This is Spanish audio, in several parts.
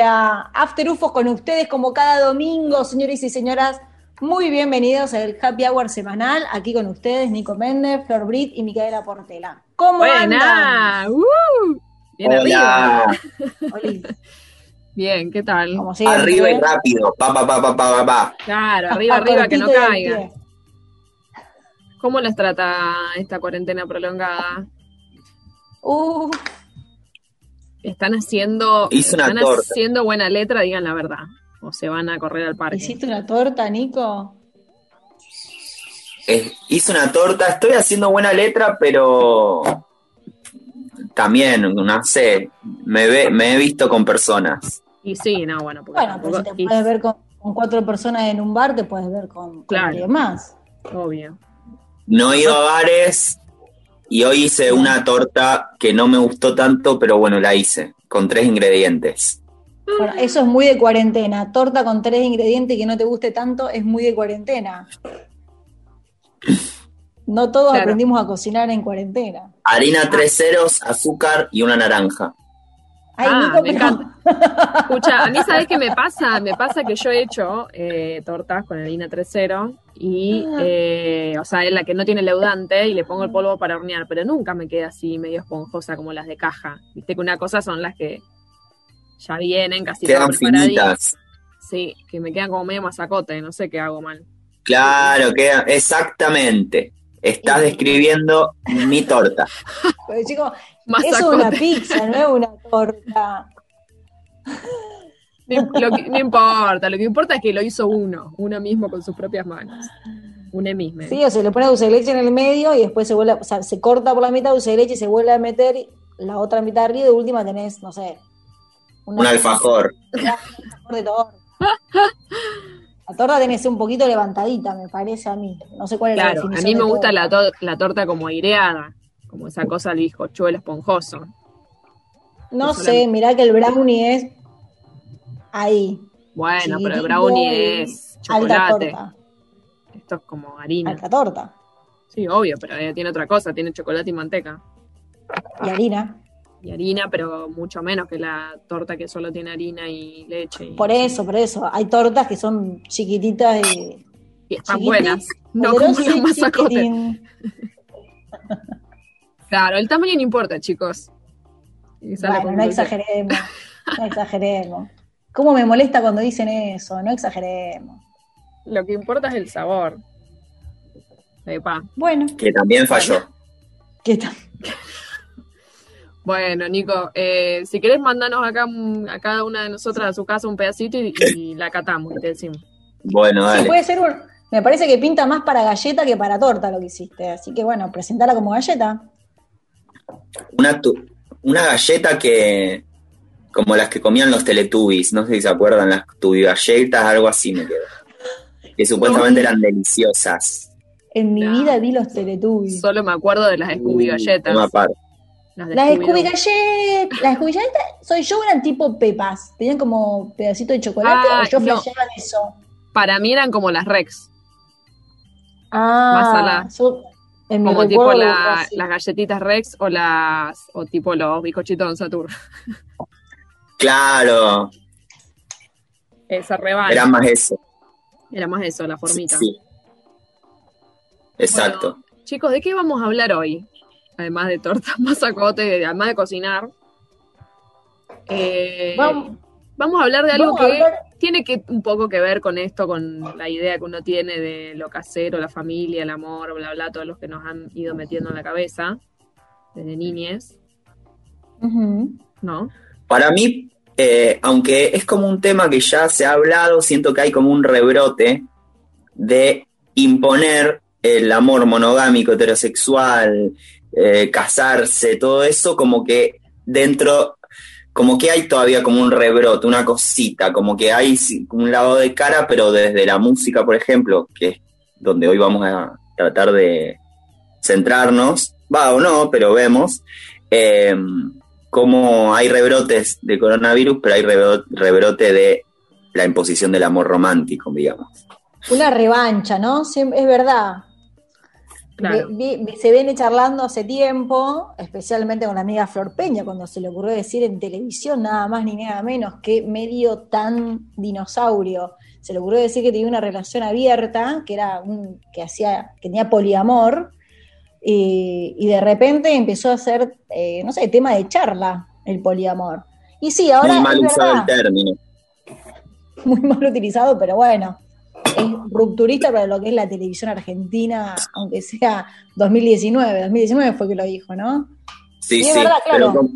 ahora. After UFO con ustedes como cada domingo, señores y señoras. Muy bienvenidos al Happy Hour semanal. Aquí con ustedes, Nico Méndez, Flor Brit y Micaela Portela. ¿Cómo Buena. andan? Uh, bien Hola. arriba. Bien, ¿qué tal? como siempre. Arriba y rápido. Pa, pa, pa, pa, pa, pa, pa. Claro, arriba, arriba, que no caiga. ¿Cómo les trata esta cuarentena prolongada? Uh, ¿Están haciendo, Hice una están torta. haciendo buena letra? Digan la verdad. O se van a correr al parque. ¿hiciste una torta, Nico? Eh, hice una torta. Estoy haciendo buena letra, pero también, no sé, me, ve, me he visto con personas. Y sí, no, bueno, porque Bueno, pero si tampoco- te y- puedes ver con, con cuatro personas en un bar, te puedes ver con, con Claro. alguien más. obvio. No he ido a bares y hoy hice una torta que no me gustó tanto, pero bueno, la hice, con tres ingredientes. Bueno, eso es muy de cuarentena. Torta con tres ingredientes y que no te guste tanto es muy de cuarentena. No todos Claro. aprendimos a cocinar en cuarentena. Harina tres ceros, azúcar y una naranja. Ay, Ah, Nico, me pero- encanta. Escucha, a mí sabes qué me pasa, me pasa que yo he hecho eh, tortas con harina 3.0 y, Ah. eh, o sea, es la que no tiene leudante y le pongo el polvo para hornear, pero nunca me queda así medio esponjosa como las de caja. Viste que una cosa son las que ya vienen casi Quedan finitas. Sí, que me quedan como medio masacote, no sé qué hago mal. Claro, queda, exactamente. Estás describiendo mi torta. Pero, chicos, Eso es una pizza, no es una torta. No, lo que- no importa, lo que importa es que lo hizo uno, uno mismo con sus propias manos. Un mismo. Sí, o se le pone dulce de leche en el medio y después se vuelve, o sea, se corta por la mitad dulce de leche y se vuelve a meter la otra mitad arriba y de última tenés, no sé, una- Un alfajor. un alfajor de torta. La torta tiene que ser un poquito levantadita, me parece a mí. No sé cuál es la Claro, a definición mí me gusta la, to- la torta como aireada, como esa cosa del bizcochuelo esponjoso. No sé, mirá que el brownie es ahí, Bueno, pero el brownie es alta chocolate. torta, Esto es como harina. alta torta Sí, obvio, pero eh, tiene otra cosa, tiene chocolate y manteca. y harina. Y harina, pero mucho menos que la torta que solo tiene harina y leche. y- Por eso, por eso. Hay tortas que son chiquititas y Y están buenas. No como poderosas las y masacote. chiquitín. Claro, el tamaño no importa, chicos. Bueno, no exageremos, no exageremos. ¿Cómo me molesta cuando dicen eso? No exageremos. Lo que importa es el sabor. Epa. Bueno, Que también falló. ¿qué tal? Bueno, Nico, eh, si querés mandanos acá a cada una de nosotras a su casa un pedacito y, y la catamos y te decimos. Bueno, Sí, dale. puede ser un. Me parece que pinta más para galleta que para torta lo que hiciste. Así que bueno, presentala como galleta. Una, tu- una galleta que. Como las que comían los Teletubbies. No sé si se acuerdan, las galletas, algo así me quedó. Que supuestamente eran deliciosas. En mi No. vida vi los Teletubbies. Solo me acuerdo de las Scooby galletas. Una parte. Las Las. Scooby galletas, las Scooby galletas, soy yo, eran tipo pepas. Tenían como pedacito de chocolate Ah, o yo no. flasheaba eso. Para mí eran como las Rex, Ah, Más en mi como tipo la- las galletitas Rex o las o tipo los bizcochitos de Satur. Claro, Esa rebana. era más eso. Era más eso, la formita. Sí. Exacto. Bueno, chicos, ¿de qué vamos a hablar hoy? Además de tortas, masacote, además de cocinar. Eh, Vamos, vamos a hablar de algo que hablar- tiene que un poco que ver con esto, con la idea que uno tiene de lo casero, la familia, el amor, bla, bla, todos los que nos han ido metiendo en la cabeza desde niñez. ¿no? Para mí, eh, aunque es como un tema que ya se ha hablado, siento que hay como un rebrote de imponer el amor monogámico, heterosexual, eh, casarse, todo eso, como que dentro, como que hay todavía como un rebrote, una cosita, como que hay un lado de cara, pero desde la música, por ejemplo, que es donde hoy vamos a tratar de centrarnos, va o no, pero vemos. eh, cómo hay rebrotes de coronavirus, pero hay rebro- rebrote de la imposición del amor romántico, digamos. Una revancha, ¿no? Es verdad. Claro. Ve- vi- se viene charlando hace tiempo, especialmente con la amiga Flor Peña, cuando se le ocurrió decir en televisión nada más ni nada menos que medio tan dinosaurio. Se le ocurrió decir que tenía una relación abierta, que era un, que hacía, que tenía poliamor, y, y de repente empezó a ser, eh, no sé, tema de charla el poliamor. Y sí, ahora Muy mal usado verdad, el término. muy mal utilizado, pero bueno, es rupturista para lo que es la televisión argentina, aunque sea 2019. 2019 fue que lo dijo, ¿no? Sí, Y es sí. verdad, pero claro. como-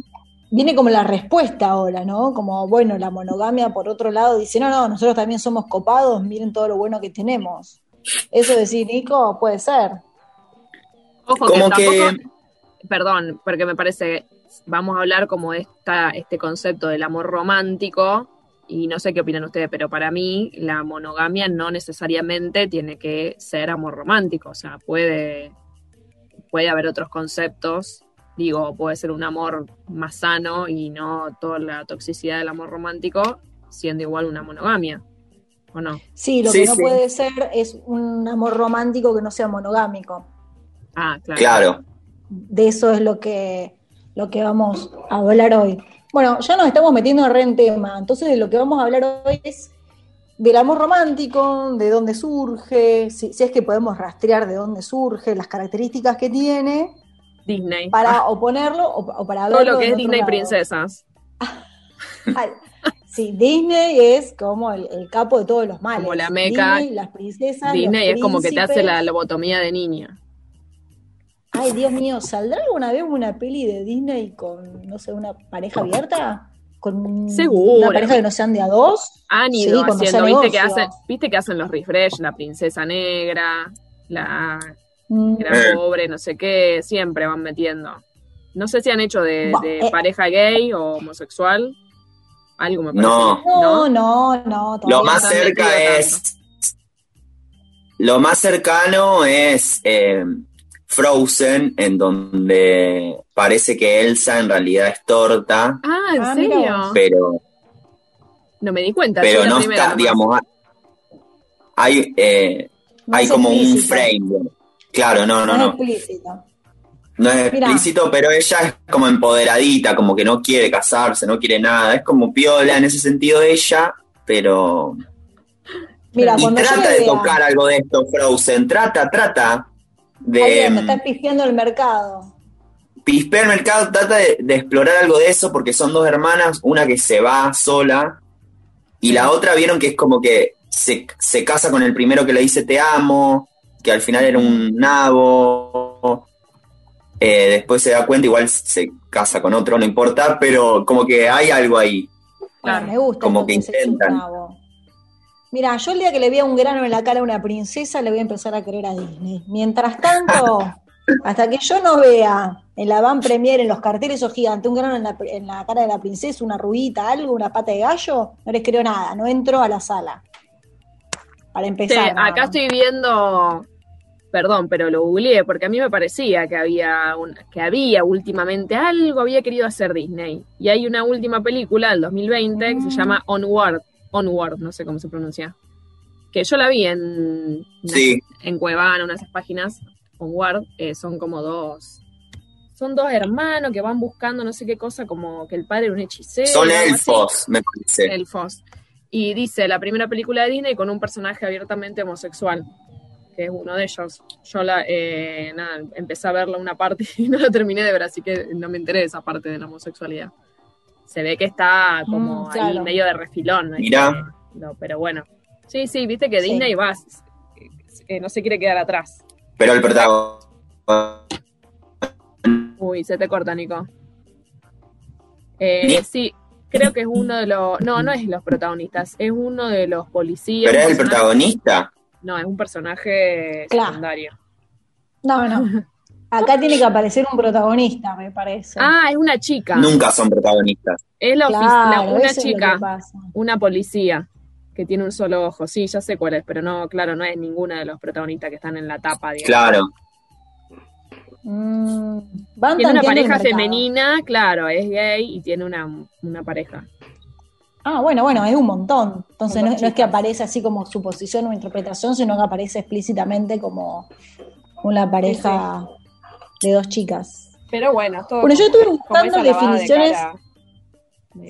Viene como la respuesta ahora, ¿no? Como, bueno, la monogamia por otro lado dice, no, no, nosotros también somos copados, miren todo lo bueno que tenemos. Eso decir, Nico, puede ser. Ojo Como que que- tampoco, perdón, porque me parece, vamos a hablar como esta, este concepto del amor romántico, y no sé qué opinan ustedes, pero para mí la monogamia no necesariamente tiene que ser amor romántico, o sea, puede, puede haber otros conceptos, digo, puede ser un amor más sano y no toda la toxicidad del amor romántico, siendo igual una monogamia, ¿o no? Sí, lo Sí, que no sí. puede ser es un amor romántico que no sea monogámico. Ah, claro. Claro. De eso es lo que, lo que vamos a hablar hoy. Bueno, ya nos estamos metiendo re en tema, entonces de lo que vamos a hablar hoy es del amor romántico, de dónde surge, si, si es que podemos rastrear de dónde surge, las características que tiene, Disney. para Ah, oponerlo o, o para todo verlo lo que es Disney lado. princesas. Sí, Disney es como el, el capo de todos los males. Como la meca. Disney, las princesas, Disney los es como que te hace la lobotomía de niña. Ay, Dios mío, ¿saldrá alguna vez una peli de Disney con, no sé, una pareja abierta? Con Seguro. una pareja que no sean de a dos. Han Sí, ido haciendo, viste que, hacen, viste que hacen los refresh, la princesa negra, la Mm, gran Eh. pobre, no sé qué, siempre van metiendo. No sé si han hecho de, Bah, de eh. pareja gay o homosexual. Algo me parece. No. No, no, no. Lo más cerca es. Lo más cercano es eh, Frozen, en donde parece que Elsa en realidad es torta, Ah, ¿en Ah, serio? pero, No me di cuenta. pero no primera está, nomás. digamos, hay, eh, No hay como un frame. Claro, no, no, No, no. es explícito. No es Mirá. explícito, pero ella es como empoderadita, como que no quiere casarse, no quiere nada. Es como piola en ese sentido ella, pero. Mira, y trata de vea, tocar algo de esto, Frozen. Trata, trata ahí de. donde está pifiando el mercado. Pispea el mercado, trata de, de explorar algo de eso, porque son dos hermanas, una que se va sola, y la otra vieron que es como que se, se casa con el primero que le dice te amo, que al final era un nabo. Eh, después se da cuenta, igual se casa con otro, no importa, pero como que hay algo ahí. Claro. Me gusta Como que eche un intentan. nabo. Mira, yo el día que le vea un grano en la cara a una princesa, le voy a empezar a creer a Disney. Mientras tanto, hasta que yo no vea en la van premier, en los carteles o gigante, un grano en la, en la cara de la princesa, una ruguita, algo, una pata de gallo, no les creo nada, no entro a la sala. Para empezar. acá estoy viendo, perdón, pero lo googleé porque a mí me parecía que había, un- que había últimamente algo, había querido hacer Disney. Y hay una última película del 2020 que se Mm. llama Onward, Onward, no sé cómo se pronuncia. Que yo la vi en, Sí. en Cuevana, una de esas páginas, Onward, eh, son como dos. Son dos hermanos que van buscando no sé qué cosa, como que el padre era un hechicero. Son así. elfos, me parece. Elfos. Y dice la primera película de Disney con un personaje abiertamente homosexual, que es uno de ellos. Yo la, eh, nada, empecé a verla una parte y no la terminé de ver, así que no me enteré de esa parte de la homosexualidad. Se ve que está como Mm, ahí claro. medio de refilón. ¿no? Mirá. No, pero bueno. Sí, sí, viste que Sí. Disney va, eh, no se quiere quedar atrás. Pero el protagonista. Uy, se te corta, Nico. Eh, sí, creo que es uno de los. No, no es los protagonistas, es uno de los policías. Pero es el protagonista. No, es un personaje Claro. secundario. No, no. Acá tiene que aparecer un protagonista, me parece. Ah, es una chica. Nunca son protagonistas. Es la, claro, la- una chica, una policía que tiene un solo ojo. Sí, ya sé cuál es, pero no, claro, no es ninguna de los protagonistas que están en la tapa. digamos. Claro. Mm, van Tiene una pareja femenina, claro, es gay y tiene una, una pareja. Ah, bueno, bueno, es un montón. Entonces no, es que aparece así como suposición o interpretación, sino que aparece explícitamente como una pareja de dos chicas. Pero bueno, todo Bueno, yo estuve buscando de definiciones. cara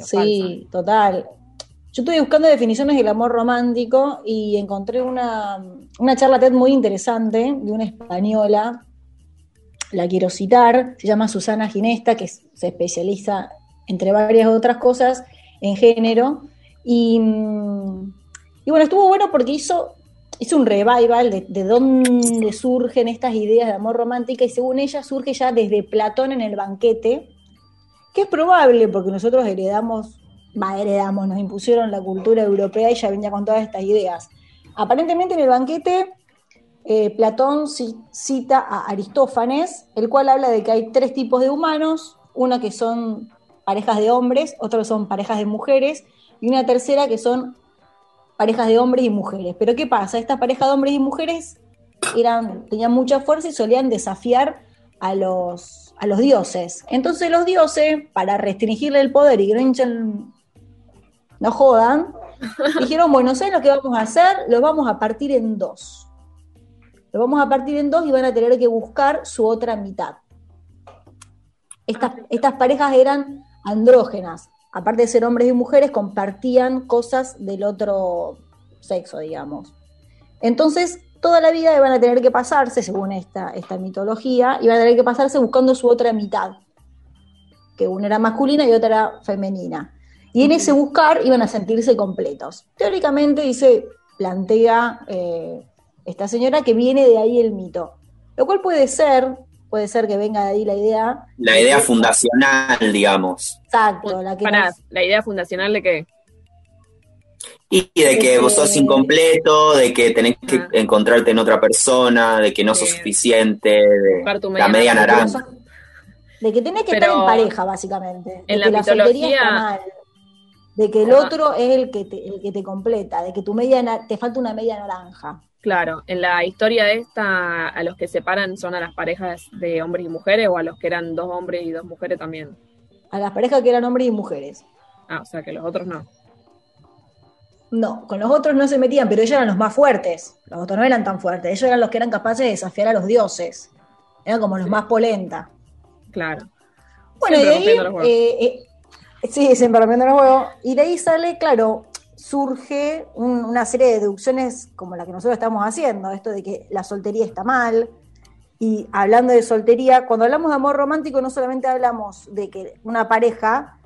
Sí, total. Yo estuve buscando definiciones del amor romántico y encontré una, una charla TED muy interesante de una española, la quiero citar, se llama Susana Ginesta, que se especializa, entre varias otras cosas, en género. Y, mm, y bueno, estuvo bueno porque hizo, hizo un revival de, de dónde surgen estas ideas de amor romántica y según ella surge ya desde Platón en el banquete, que es probable porque nosotros heredamos, va, heredamos, nos impusieron la cultura europea y ya venía con todas estas ideas. Aparentemente en el banquete eh, Platón ci- cita a Aristófanes, el cual habla de que hay tres tipos de humanos, una que son parejas de hombres, otra que son parejas de mujeres, y una tercera que son parejas de hombres y mujeres. Pero ¿qué pasa? Estas parejas de hombres y mujeres eran, tenían mucha fuerza y solían desafiar a los, a los dioses. Entonces los dioses, para restringirle el poder y que no hinchen, no jodan, dijeron, bueno, ¿sabes lo que vamos a hacer? Los vamos a partir en dos. Los vamos a partir en dos y van a tener que buscar su otra mitad. Estas, estas parejas eran andrógenas. Aparte de ser hombres y mujeres, compartían cosas del otro sexo, digamos. Entonces, toda la vida iban a tener que pasarse, según esta, esta mitología, iban a tener que pasarse buscando su otra mitad, que una era masculina y otra era femenina. Y en ese buscar iban a sentirse completos. Teóricamente, dice, plantea eh, esta señora que viene de ahí el mito. Lo cual puede ser, puede ser que venga de ahí la idea. La idea fundacional, digamos. Exacto, la que Pará, nos- la idea fundacional de que Y de que vos sos incompleto, de que tenés que Ah. encontrarte en otra persona, de que no sos suficiente, de la media naranja. naranja. De que tenés que Pero estar en pareja, básicamente. De en que la soltería mitología- está mal. De que el otro es el que te, el que te completa, de que tu media te falta una media naranja. Claro, en la historia esta, a los que separan son a las parejas de hombres y mujeres o a los que eran dos hombres y dos mujeres también. A las parejas que eran hombres y mujeres. Ah, o sea que los otros no. No, con los otros no se metían, pero ellos eran los más fuertes. Los otros no eran tan fuertes. Ellos eran los que eran capaces de desafiar a los dioses. Eran como los más polenta. Claro. Bueno, y de ahí, eh, eh, sí, siempre rompiendo los huevos. Y de ahí sale, claro, surge un- una serie de deducciones como la que nosotros estamos haciendo, esto de que la soltería está mal. Y hablando de soltería, cuando hablamos de amor romántico, no solamente hablamos de que una pareja,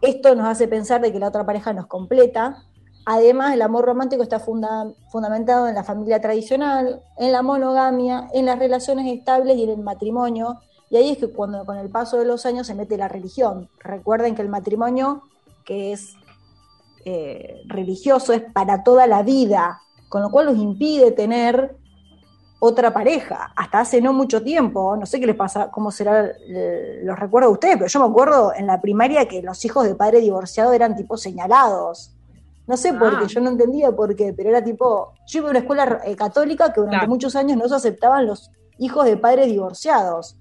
esto nos hace pensar de que la otra pareja nos completa. Además, el amor romántico está funda- fundamentado en la familia tradicional, en la monogamia, en las relaciones estables y en el matrimonio. Y ahí es que cuando con el paso de los años se mete la religión. Recuerden que el matrimonio, que es eh, religioso, es para toda la vida, con lo cual los impide tener otra pareja. Hasta hace no mucho tiempo, no sé qué les pasa, cómo será, eh, los recuerdo a ustedes, pero yo me acuerdo en la primaria que los hijos de padre divorciado eran tipo señalados. No sé por Ah. qué, yo no entendía por qué, pero era tipo, yo iba a una escuela eh, católica que durante Claro. muchos años no se aceptaban los hijos de padres divorciados.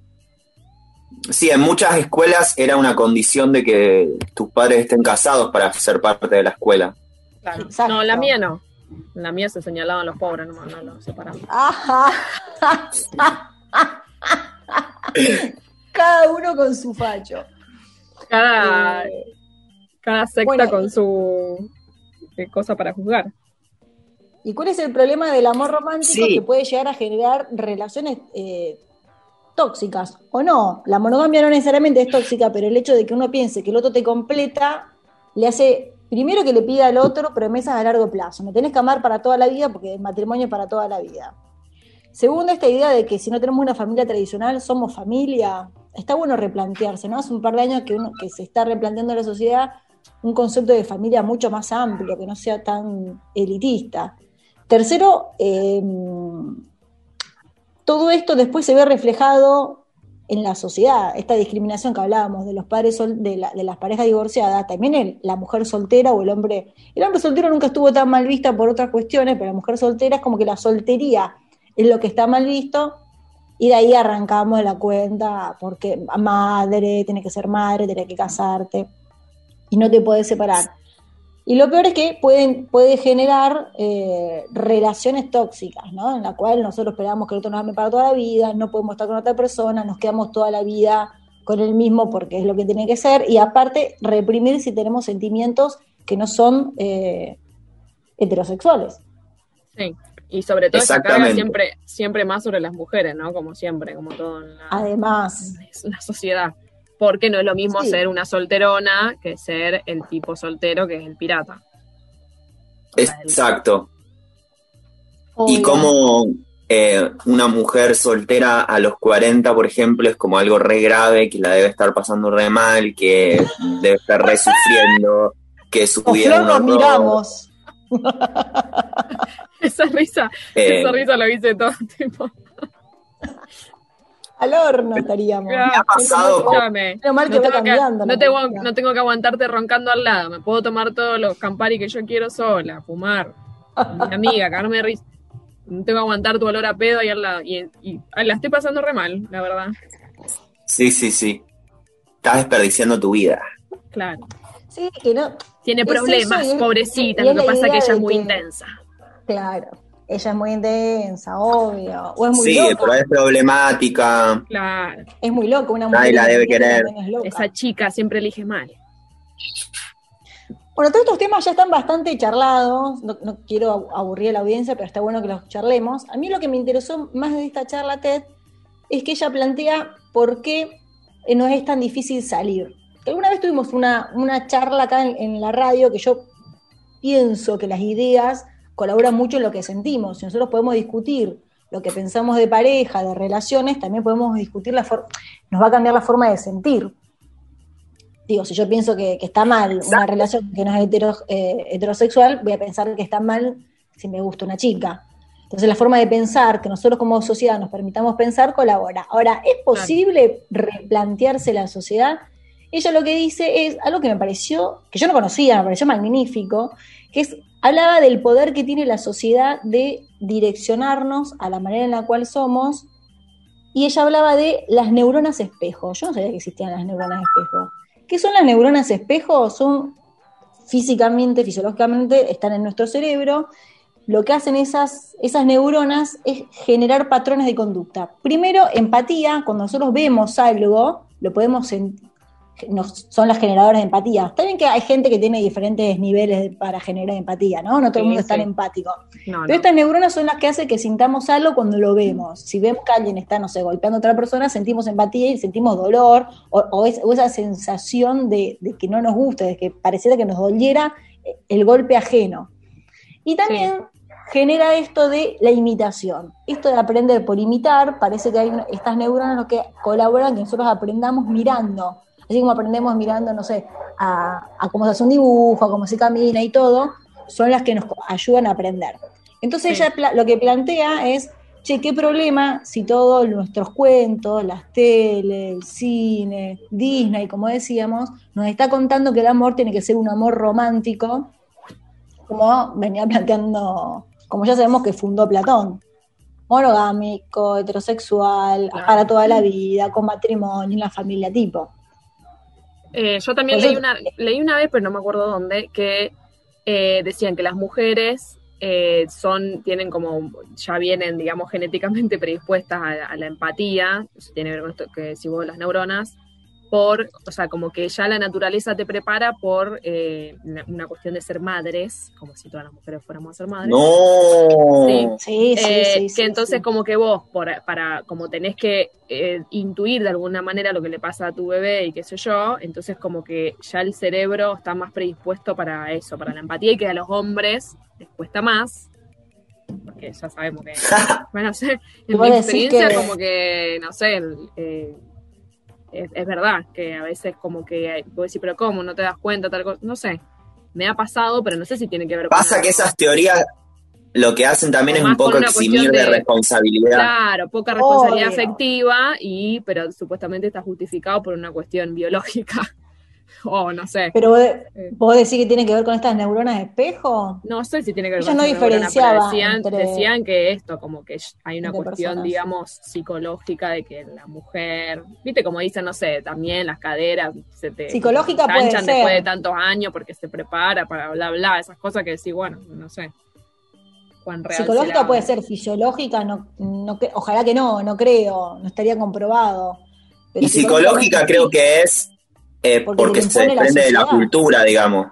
Sí, en muchas escuelas era una condición de que tus padres estén casados para ser parte de la escuela. claro. Exacto. No, la mía no. La mía se señalaban los pobres, no, no los separaban. Ajá. Cada uno con su facho. Cada, Eh, cada secta bueno, con su eh, cosa para juzgar. ¿Y cuál es el problema del amor romántico Sí. que puede llegar a generar relaciones eh, tóxicas? O no, la monogamia no necesariamente es tóxica, pero el hecho de que uno piense que el otro te completa le hace, primero que le pida al otro promesas a largo plazo. Me tenés que amar para toda la vida porque el matrimonio es para toda la vida. Segundo, esta idea de que si no tenemos una familia tradicional, somos familia. Está bueno replantearse, ¿no? Hace un par de años que, uno, que se está replanteando en la sociedad un concepto de familia mucho más amplio, que no sea tan elitista. Tercero, eh, todo esto después se ve reflejado en la sociedad, esta discriminación que hablábamos de los padres sol- de, la- de las parejas divorciadas, también la mujer soltera o el hombre, el hombre soltero nunca estuvo tan mal vista por otras cuestiones, pero la mujer soltera es como que la soltería es lo que está mal visto, y de ahí arrancamos la cuenta, porque madre, tiene que ser madre, tiene que casarte, y no te puedes separar. Y lo peor es que pueden, puede generar eh, relaciones tóxicas, ¿no? En la cual nosotros esperamos que el otro nos ame para toda la vida, no podemos estar con otra persona, nos quedamos toda la vida con el mismo porque es lo que tiene que ser, y aparte reprimir si tenemos sentimientos que no son eh, heterosexuales. Sí, y sobre todo se carga siempre, siempre más sobre las mujeres, ¿no? Como siempre, como todo en la, Además. Es una sociedad. Porque no es lo mismo ser una solterona que ser el tipo soltero que es el pirata. Exacto. Y como eh, una mujer soltera a los 40, por ejemplo, es como algo re grave, que la debe estar pasando re mal, que debe estar re sufriendo, que su vida nos miramos. esa risa, eh, esa risa la hice todo el tiempo. Al horno estaríamos. ha pasado? mal que no, tengo cambiando, no, tengo, no tengo que aguantarte roncando al lado. Me puedo tomar todos los Campari que yo quiero sola, fumar. Mi amiga, cagarme de risa no tengo que aguantar tu olor a pedo ahí al lado. Y, la estoy pasando re mal, la verdad. Sí, sí, sí. Estás desperdiciando tu vida. Claro. Sí, que no. Tiene problemas, pobrecita. lo que pasa es que ella es muy intensa. Claro. Ella es muy intensa, obvio. O es muy sí, pero es problemática. Claro. Es muy loca, una mujer. Nadie la debe querer. Esa chica siempre elige mal. Bueno, todos estos temas ya están bastante charlados, no, quiero aburrir a la audiencia, pero está bueno que los charlemos. A mí lo que me interesó más de esta charla TED es que ella plantea por qué eh, no es tan difícil salir. Alguna vez tuvimos una, charla acá en, la radio que yo pienso que las ideas colaboran mucho en lo que sentimos. Si nosotros podemos discutir lo que pensamos de pareja, de relaciones, también podemos discutir la forma, nos va a cambiar la forma de sentir. Digo, si yo pienso que, está mal una relación que no es eh, heterosexual, voy a pensar que está mal si me gusta una chica. Entonces la forma de pensar, que nosotros como sociedad nos permitamos pensar, colabora. Ahora, ¿es posible replantearse la sociedad? Ella lo que dice es algo que me pareció, que yo no conocía, me pareció magnífico, que es, hablaba del poder que tiene la sociedad de direccionarnos a la manera en la cual somos, y ella hablaba de las neuronas espejo. Yo no sabía que existían las neuronas espejo. ¿Qué son las neuronas espejo? Son físicamente, fisiológicamente, están en nuestro cerebro. Lo que hacen esas, esas neuronas es generar patrones de conducta. Primero, empatía. Cuando nosotros vemos algo, lo podemos sentir son las generadoras de empatía. Está bien que hay gente que tiene diferentes niveles para generar empatía, ¿no? No todo el mundo es tan empático. Pero estas neuronas son las que hacen que sintamos algo cuando lo vemos. Si vemos que alguien está, no sé, golpeando a otra persona, sentimos empatía y sentimos dolor o, esa sensación de, que no nos gusta, de que pareciera que nos doliera el golpe ajeno. Y también genera esto de la imitación. Esto de aprender por imitar, parece que hay estas neuronas que colaboran que nosotros aprendamos mirando Así como aprendemos mirando, no sé, a, cómo se hace un dibujo, a cómo se camina y todo, son las que nos ayudan a aprender. Entonces ella lo que plantea es, che, ¿qué problema si todos nuestros cuentos, las teles, el cine, Disney, como decíamos, nos está contando que el amor tiene que ser un amor romántico, como venía planteando, como ya sabemos que fundó Platón, monogámico, heterosexual, para toda la vida, con matrimonio, en la familia tipo. Eh, yo también leí una, leí una vez, pero no me acuerdo dónde, que eh, decían que las mujeres eh, son, tienen como, ya vienen, digamos, genéticamente predispuestas a, a la empatía, tiene que ver con esto que si vos las neuronas, por, o sea, como que ya la naturaleza te prepara por eh, una, cuestión de ser madres, como si todas las mujeres fuéramos a ser madres. No. Sí, sí, sí, Que entonces como que vos, por, para, como tenés que eh, intuir de alguna manera lo que le pasa a tu bebé y qué sé yo, entonces como que ya el cerebro está más predispuesto para eso, para la empatía y que a los hombres les cuesta más. Porque ya sabemos que, bueno, sé, en mi experiencia como que, no sé, eh, es, verdad, que a veces como que vos decís, pero ¿cómo? ¿No te das cuenta? Tal cosa? No sé, me ha pasado, pero no sé si tiene que ver con... Pasa que esas teorías lo que hacen también es un poco eximir de, responsabilidad. Claro, poca responsabilidad afectiva, y, pero supuestamente está justificado por una cuestión biológica. o no sé. Pero vos decís que tiene que ver con estas neuronas de espejo. No sé si tiene que ver Ella con no estas neuronas, pero diferenciaba decían, entre- decían que esto, como que hay una cuestión, personas. digamos, psicológica de que la mujer, viste, como dicen, no sé, también las caderas se te Psicológica puede ser. después de tantos años porque se prepara para bla, bla, esas cosas que decís, bueno, no sé. Cuán real Psicológica será. puede ser, fisiológica, no, no ojalá que no, no creo, no estaría comprobado. Pero Y psicológica creo que es eh, Porque se desprende de la cultura, digamos.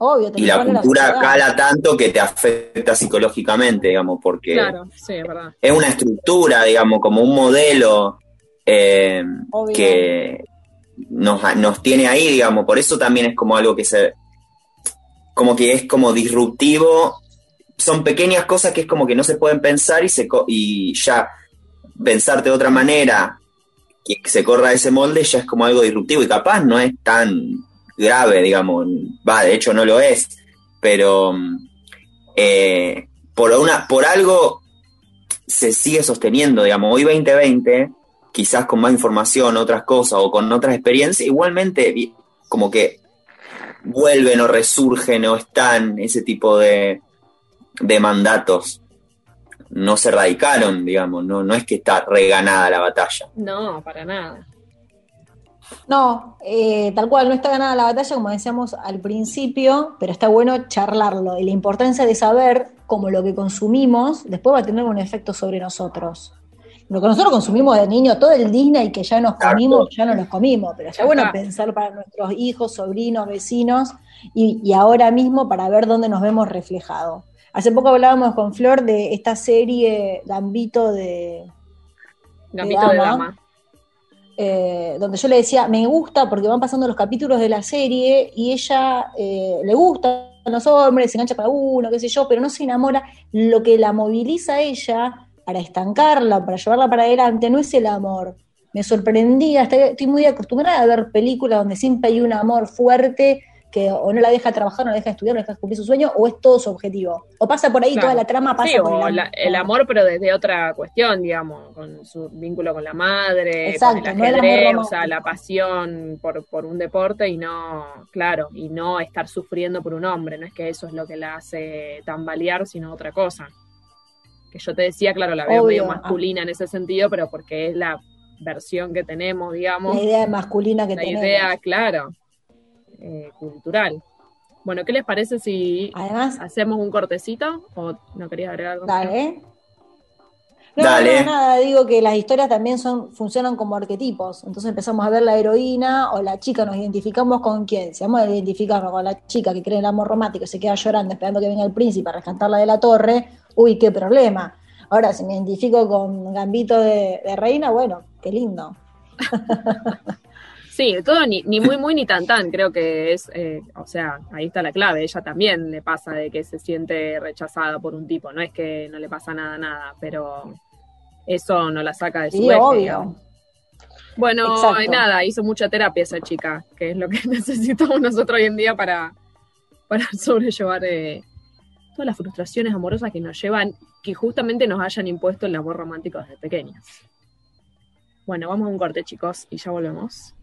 Obvio, te Y la cultura cala tanto que te afecta psicológicamente, digamos, porque Claro, sí, es verdad. es una estructura, digamos, como un modelo eh, que nos, nos tiene ahí, digamos. Por eso también es como algo que se. como que es como disruptivo. Son pequeñas cosas que es como que no se pueden pensar y, se, co- y ya pensarte de otra manera, que se corra ese molde, ya es como algo disruptivo. Y capaz no es tan grave, digamos. Va, de hecho no lo es. Pero eh, por, una, por algo se sigue sosteniendo, digamos. Hoy 2020, quizás con más información, otras cosas o con otras experiencias, igualmente como que vuelven o resurgen o están ese tipo de, de mandatos. No se radicaron, digamos, no, no es que está reganada la batalla. No, para nada. No, eh, tal cual, no está ganada la batalla, como decíamos al principio, pero está bueno charlarlo. Y la importancia de saber cómo lo que consumimos después va a tener un efecto sobre nosotros. Lo que nosotros consumimos de niño, todo el Disney que ya nos comimos, ya no nos comimos, pero está bueno pensar para nuestros hijos, sobrinos, vecinos y, y ahora mismo para ver dónde nos vemos reflejados. Hace poco hablábamos con Flor de esta serie Gambito de, Gambito de dama. dama. eh, donde yo le decía, me gusta porque van pasando los capítulos de la serie y ella eh, le gustan los hombres, se engancha para uno, qué sé yo, pero no se enamora. Lo que la moviliza a ella para estancarla, para llevarla para adelante, no es el amor. Me sorprendía, estoy muy acostumbrada a ver películas donde siempre hay un amor fuerte que o no la deja trabajar, no la deja estudiar, no la deja cumplir su sueño, o es todo su objetivo. O pasa por ahí, Claro. toda la trama pasa Sí, por o el la- amor. el amor, pero desde otra cuestión, digamos, con su vínculo con la madre, Exacto, con el no el amor ajedrez, o sea, la pasión por, por un deporte y no, claro, y no estar sufriendo por un hombre, no es que eso es lo que la hace tambalear, sino otra cosa. Que yo te decía, claro, la veo Obvio, medio masculina en ese sentido, pero porque es la versión que tenemos, digamos, La idea masculina que la tenemos. idea, claro, eh, cultural. Bueno, ¿qué les parece si Además, hacemos un cortecito? ¿O no querías agregar algo? Dale. No, Dale. no, nada, digo que las historias también son, funcionan como arquetipos. Entonces empezamos a ver la heroína o la chica, nos identificamos con quién. Si vamos a identificarnos con la chica que cree en el amor romántico y se queda llorando esperando que venga el príncipe a rescatarla de la torre, uy, qué problema. Ahora, si me identifico con Gambito de, de Reina, bueno, qué lindo. Sí, todo ni, ni muy, muy, ni tan, tan. Creo que es, eh, o sea, ahí está la clave. Ella también le pasa de que se siente rechazada por un tipo. No es que no le pasa nada, nada, pero eso no la saca de su Sí, eje, obvio. digamos. Bueno, Exacto. nada, hizo mucha terapia esa chica, que es lo que necesitamos nosotros hoy en día para, para sobrellevar eh, todas las frustraciones amorosas que nos llevan, que justamente nos hayan impuesto el amor romántico desde pequeñas. Bueno, vamos a un corte, chicos, y ya volvemos.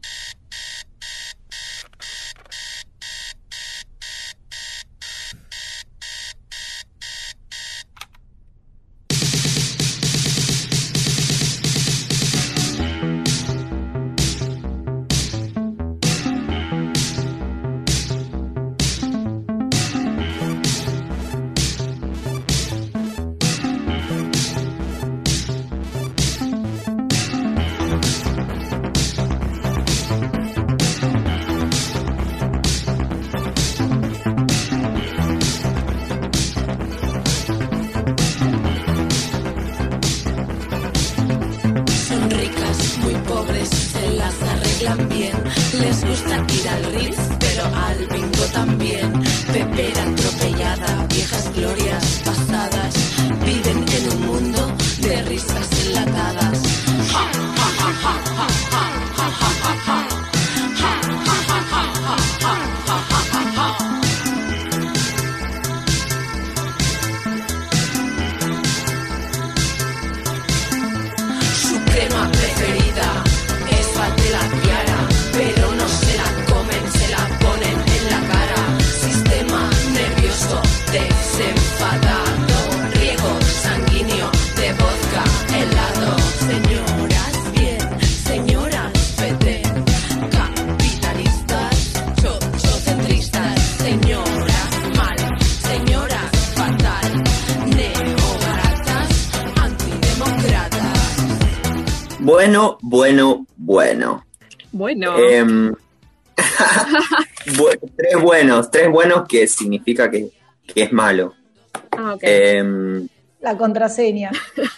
Que significa que, que es malo. ah, ok. Em, La contraseña.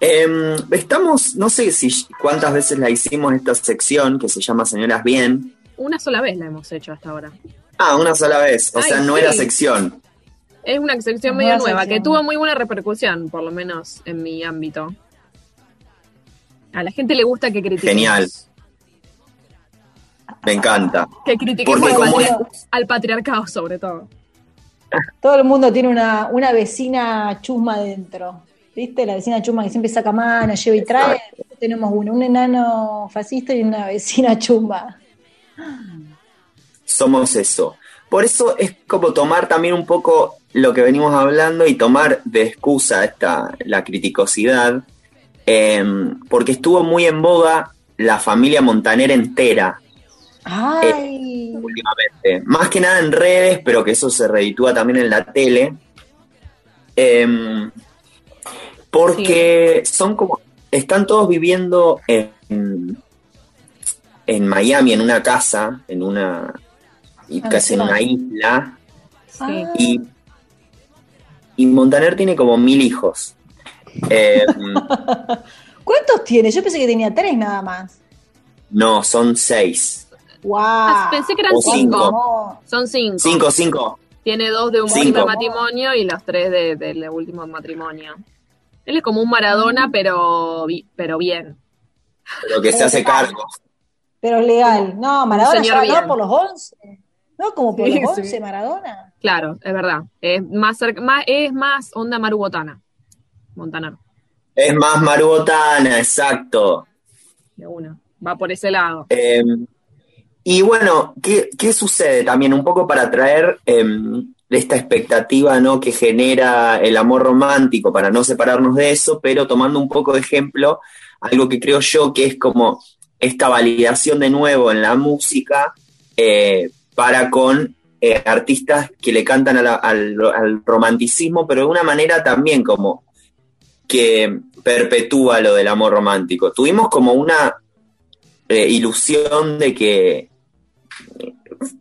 em, estamos, no sé si cuántas veces la hicimos esta sección que se llama Señoras Bien. Una sola vez la hemos hecho hasta ahora. Ah, una sola vez, o Ay, sea, no sí. era sección. Es una sección medio nueva, sección. que tuvo muy buena repercusión, por lo menos en mi ámbito. A la gente le gusta que critiquemos. Genial. Me encanta. Que critiquemos al, como patri- al patriarcado, sobre todo. Todo el mundo tiene una, una vecina chusma dentro. ¿Viste? La vecina chusma que siempre saca mano, lleva y trae. Tenemos uno, un enano fascista y una vecina chumba. somos eso. Por eso es como tomar también un poco lo que venimos hablando y tomar de excusa esta, la criticosidad, em, porque estuvo muy en boga la familia Montaner entera ¡Ay! últimamente. Más que nada en redes, pero que eso se reditúa también en la tele. Em, porque son como. Están todos viviendo en, en Miami, en una casa, en una. y Ah, casi en una isla. Sí. Y, y Montaner tiene como mil hijos. Em, ¿Cuántos tiene? Yo pensé que tenía tres nada más. no, son seis. ¡Wow! Ah, pensé que eran cinco. cinco. Son cinco. Cinco, cinco. Tiene dos de un Cinco. primer matrimonio y los tres de- del último matrimonio. Él es como un Maradona, pero, bi- pero bien. Pero que se hace cargo. Pero es legal. No, Maradona señor ya bien. por los 11. No, como por Sí, los sí. 11, Maradona. Claro, es verdad. Es más, cerca- más, es más onda Maru Botana. Montaner, Es más marubotana, exacto. de una. Va por ese lado. Eh, y bueno, ¿qué, qué sucede también? Un poco para traer eh, esta expectativa ¿no? que genera el amor romántico, para no separarnos de eso, pero tomando un poco de ejemplo, algo que creo yo que es como esta validación de nuevo en la música eh, para con eh, artistas que le cantan al, al romanticismo, pero de una manera también como que perpetúa lo del amor romántico. Tuvimos como una eh, ilusión de que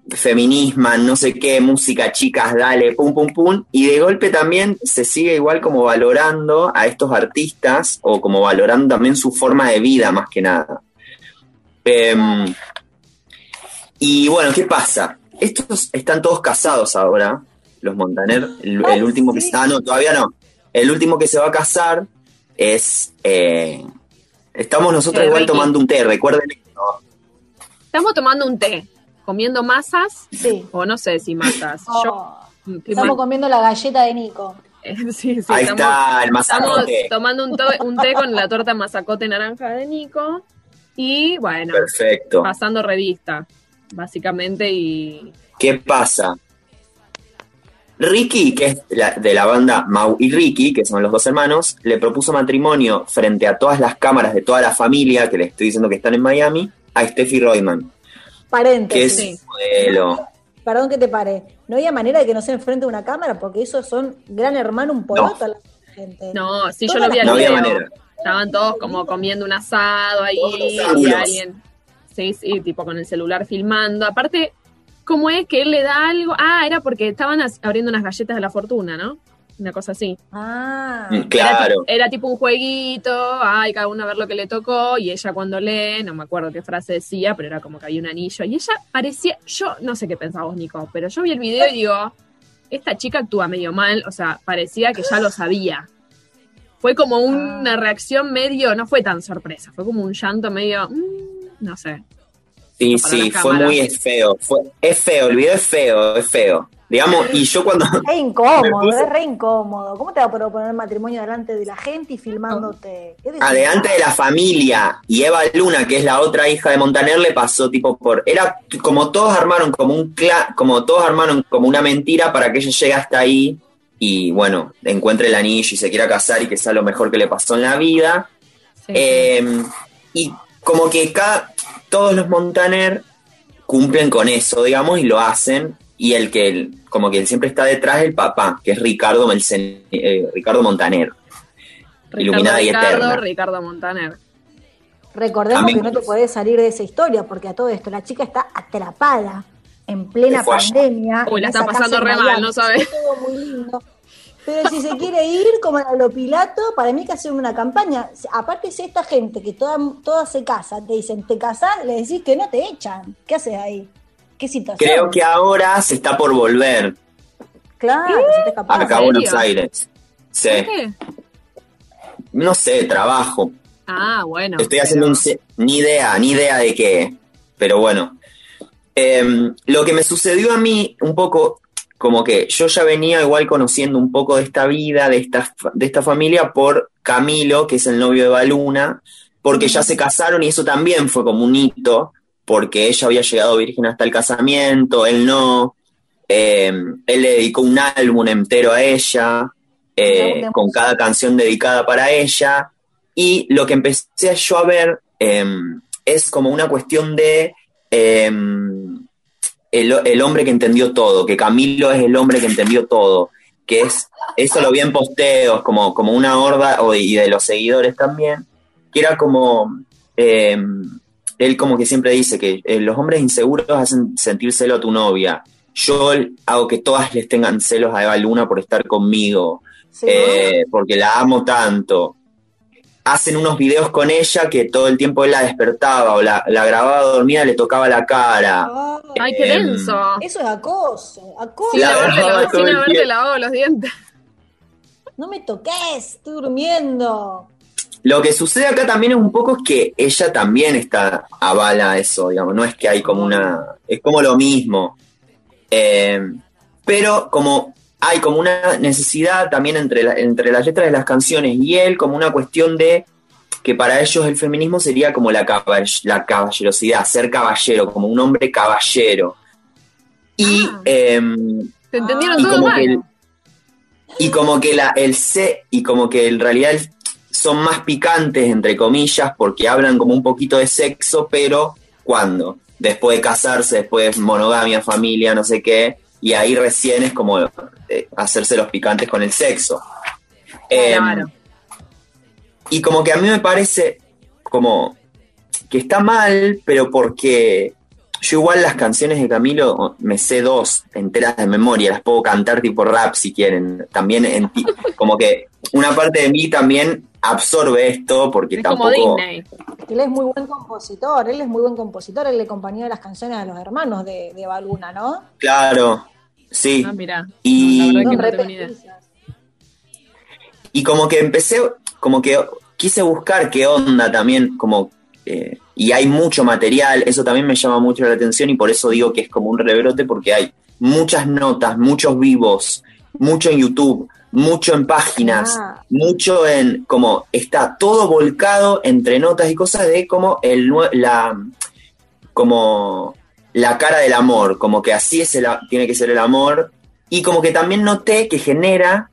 feminismo, no sé qué, música, chicas, dale, pum, pum, pum, y de golpe también se sigue igual como valorando a estos artistas o como valorando también su forma de vida más que nada. Em, y bueno, ¿qué pasa? Estos están todos casados ahora, los Montaner. El, último que se... Ah, no, todavía no. El último que se va a casar es... eh, estamos nosotros Eh, igual tomando un té, recuerden esto. Estamos tomando un té, comiendo masas, Sí. o no sé si masas. Oh, mm, estamos mal- comiendo la galleta de Nico. Eh, sí, sí, Ahí estamos, está, el estamos mazacote. tomando un, to- un té con la torta mazacote naranja de Nico. Y bueno, Perfecto. pasando revista, básicamente, y ¿Qué pasa? Ricky, que es la- de la banda Mau y Ricky, que son los dos hermanos, le propuso matrimonio frente a todas las cámaras de toda la familia, que le estoy diciendo que están en Miami, a Steffi Royman, que es Paréntesis. Sí. modelo. Perdón que te pare. No había manera de que no se enfrente a una cámara porque esos son gran hermano, un poroto a la gente. no, sí, yo lo vi al No había video. manera. Estaban todos como comiendo un asado ahí y alguien, sí, sí, tipo con el celular filmando. Aparte, ¿cómo es que él le da algo? Ah, era porque estaban abriendo unas galletas de la fortuna, ¿no? Una cosa así. Ah, Mm, Era, Claro. era tipo un jueguito, ay, cada uno a ver lo que le tocó, y ella cuando lee, no me acuerdo qué frase decía, pero era como que había un anillo, y ella parecía, yo no sé qué pensaba vos, Nico, pero yo vi el video y digo, esta chica actúa medio mal, o sea, parecía que ya lo sabía. Fue como una Ah. reacción medio, no fue tan sorpresa, fue como un llanto medio, mm, no sé. Sí, sí, fue muy feo. Fue, es feo, el video es feo, es feo. Digamos, y yo cuando. es incómodo, puse- es re incómodo. ¿Cómo te va a proponer matrimonio delante de la gente y filmándote? Adelante de la familia y Eva Luna, que es la otra hija de Montaner, le pasó tipo por. Era como todos armaron como un cla- como todos armaron como una mentira para que ella llegue hasta ahí y bueno, encuentre el anillo y se quiera casar y que sea lo mejor que le pasó en la vida. Sí, Eh, y como que cada, todos los Montaner cumplen con eso, digamos, y lo hacen. Y el que el- como que siempre está detrás el papá, que es Ricardo, Melcen- eh, Ricardo Montaner. iluminada y eterna. Ricardo Montaner. Recordemos A que no te podés salir de esa historia, porque a todo esto la chica está atrapada en plena pandemia. Uy, la está pasando en re mal, Miami. ¿no sabes? Todo muy lindo. Pero si se quiere ir, como en lo Pilato, para mí hay que hacer una campaña. Aparte, si esta gente que toda, toda se casa, te dicen, te casás, le decís que no te echan. ¿Qué haces ahí? ¿Qué situación? Creo que ahora se está por volver Claro, se te escapás. acá a? Buenos Aires. Sí. ¿Por qué? No sé, trabajo. Ah, bueno. Estoy haciendo un... Ni idea, ni idea de qué. Pero bueno. Em, lo que me sucedió a mí un poco, como que yo ya venía igual conociendo un poco de esta vida, de esta, de esta familia, por Camilo, que es el novio de Baluna, porque ya se casaron y eso también fue como un hito, porque ella había llegado virgen hasta el casamiento, él no. Em, él le dedicó un álbum entero a ella, eh, con cada canción dedicada para ella. Y lo que empecé yo a ver em, es como una cuestión de em, el, el hombre que entendió todo, que Camilo es el hombre que entendió todo, que es, eso lo vi en posteos, como, como una horda, y de los seguidores también, que era como, él como que siempre dice que eh, los hombres inseguros hacen sentir celo a tu novia. Yo hago que todas les tengan celos a Eva Luna por estar conmigo Sí, eh, porque la amo tanto. Hacen unos videos con ella que todo el tiempo él la despertaba o la, la grababa dormida, le tocaba la cara. Ah, Ay, qué Em, denso. eso es acoso. Acoso. Sin La tiempo. lavado los dientes. No me toques, estoy durmiendo. Lo que sucede acá también es un poco que ella también está avala eso, digamos, no es que hay como una, es como lo mismo. Eh, pero como hay como una necesidad también entre, la- entre las letras de las canciones y él, como una cuestión de que para ellos el feminismo sería como la, caball- la caballerosidad, ser caballero, como un hombre caballero. Y, Ah. em, Te entendieron y todo como mal. que el, y como que la, el C y como que en realidad el- son más picantes entre comillas porque hablan como un poquito de sexo pero ¿cuándo? después de casarse después de monogamia familia no sé qué y ahí recién es como eh, hacerse los picantes con el sexo Em, Claro. y como que a mí me parece como que está mal, pero porque yo igual las canciones de Camilo me sé dos enteras de memoria, las puedo cantar tipo rap si quieren. También en ti- como que una parte de mí también absorbe esto porque Es como tampoco Disney. Él es muy buen compositor, él es muy buen compositor, él le acompañó las canciones a los hermanos de, de Baluna, ¿no? claro. Sí. Ah, mira. Y- no. Y como que empecé, como que quise buscar qué onda también, como, eh, y hay mucho material, eso también me llama mucho la atención y por eso digo que es como un rebrote, porque hay muchas notas, muchos vivos, mucho en YouTube, mucho en páginas, Ah. mucho en, como, está todo volcado entre notas y cosas de como el, la, como la cara del amor, como que así es el, tiene que ser el amor, y como que también noté que genera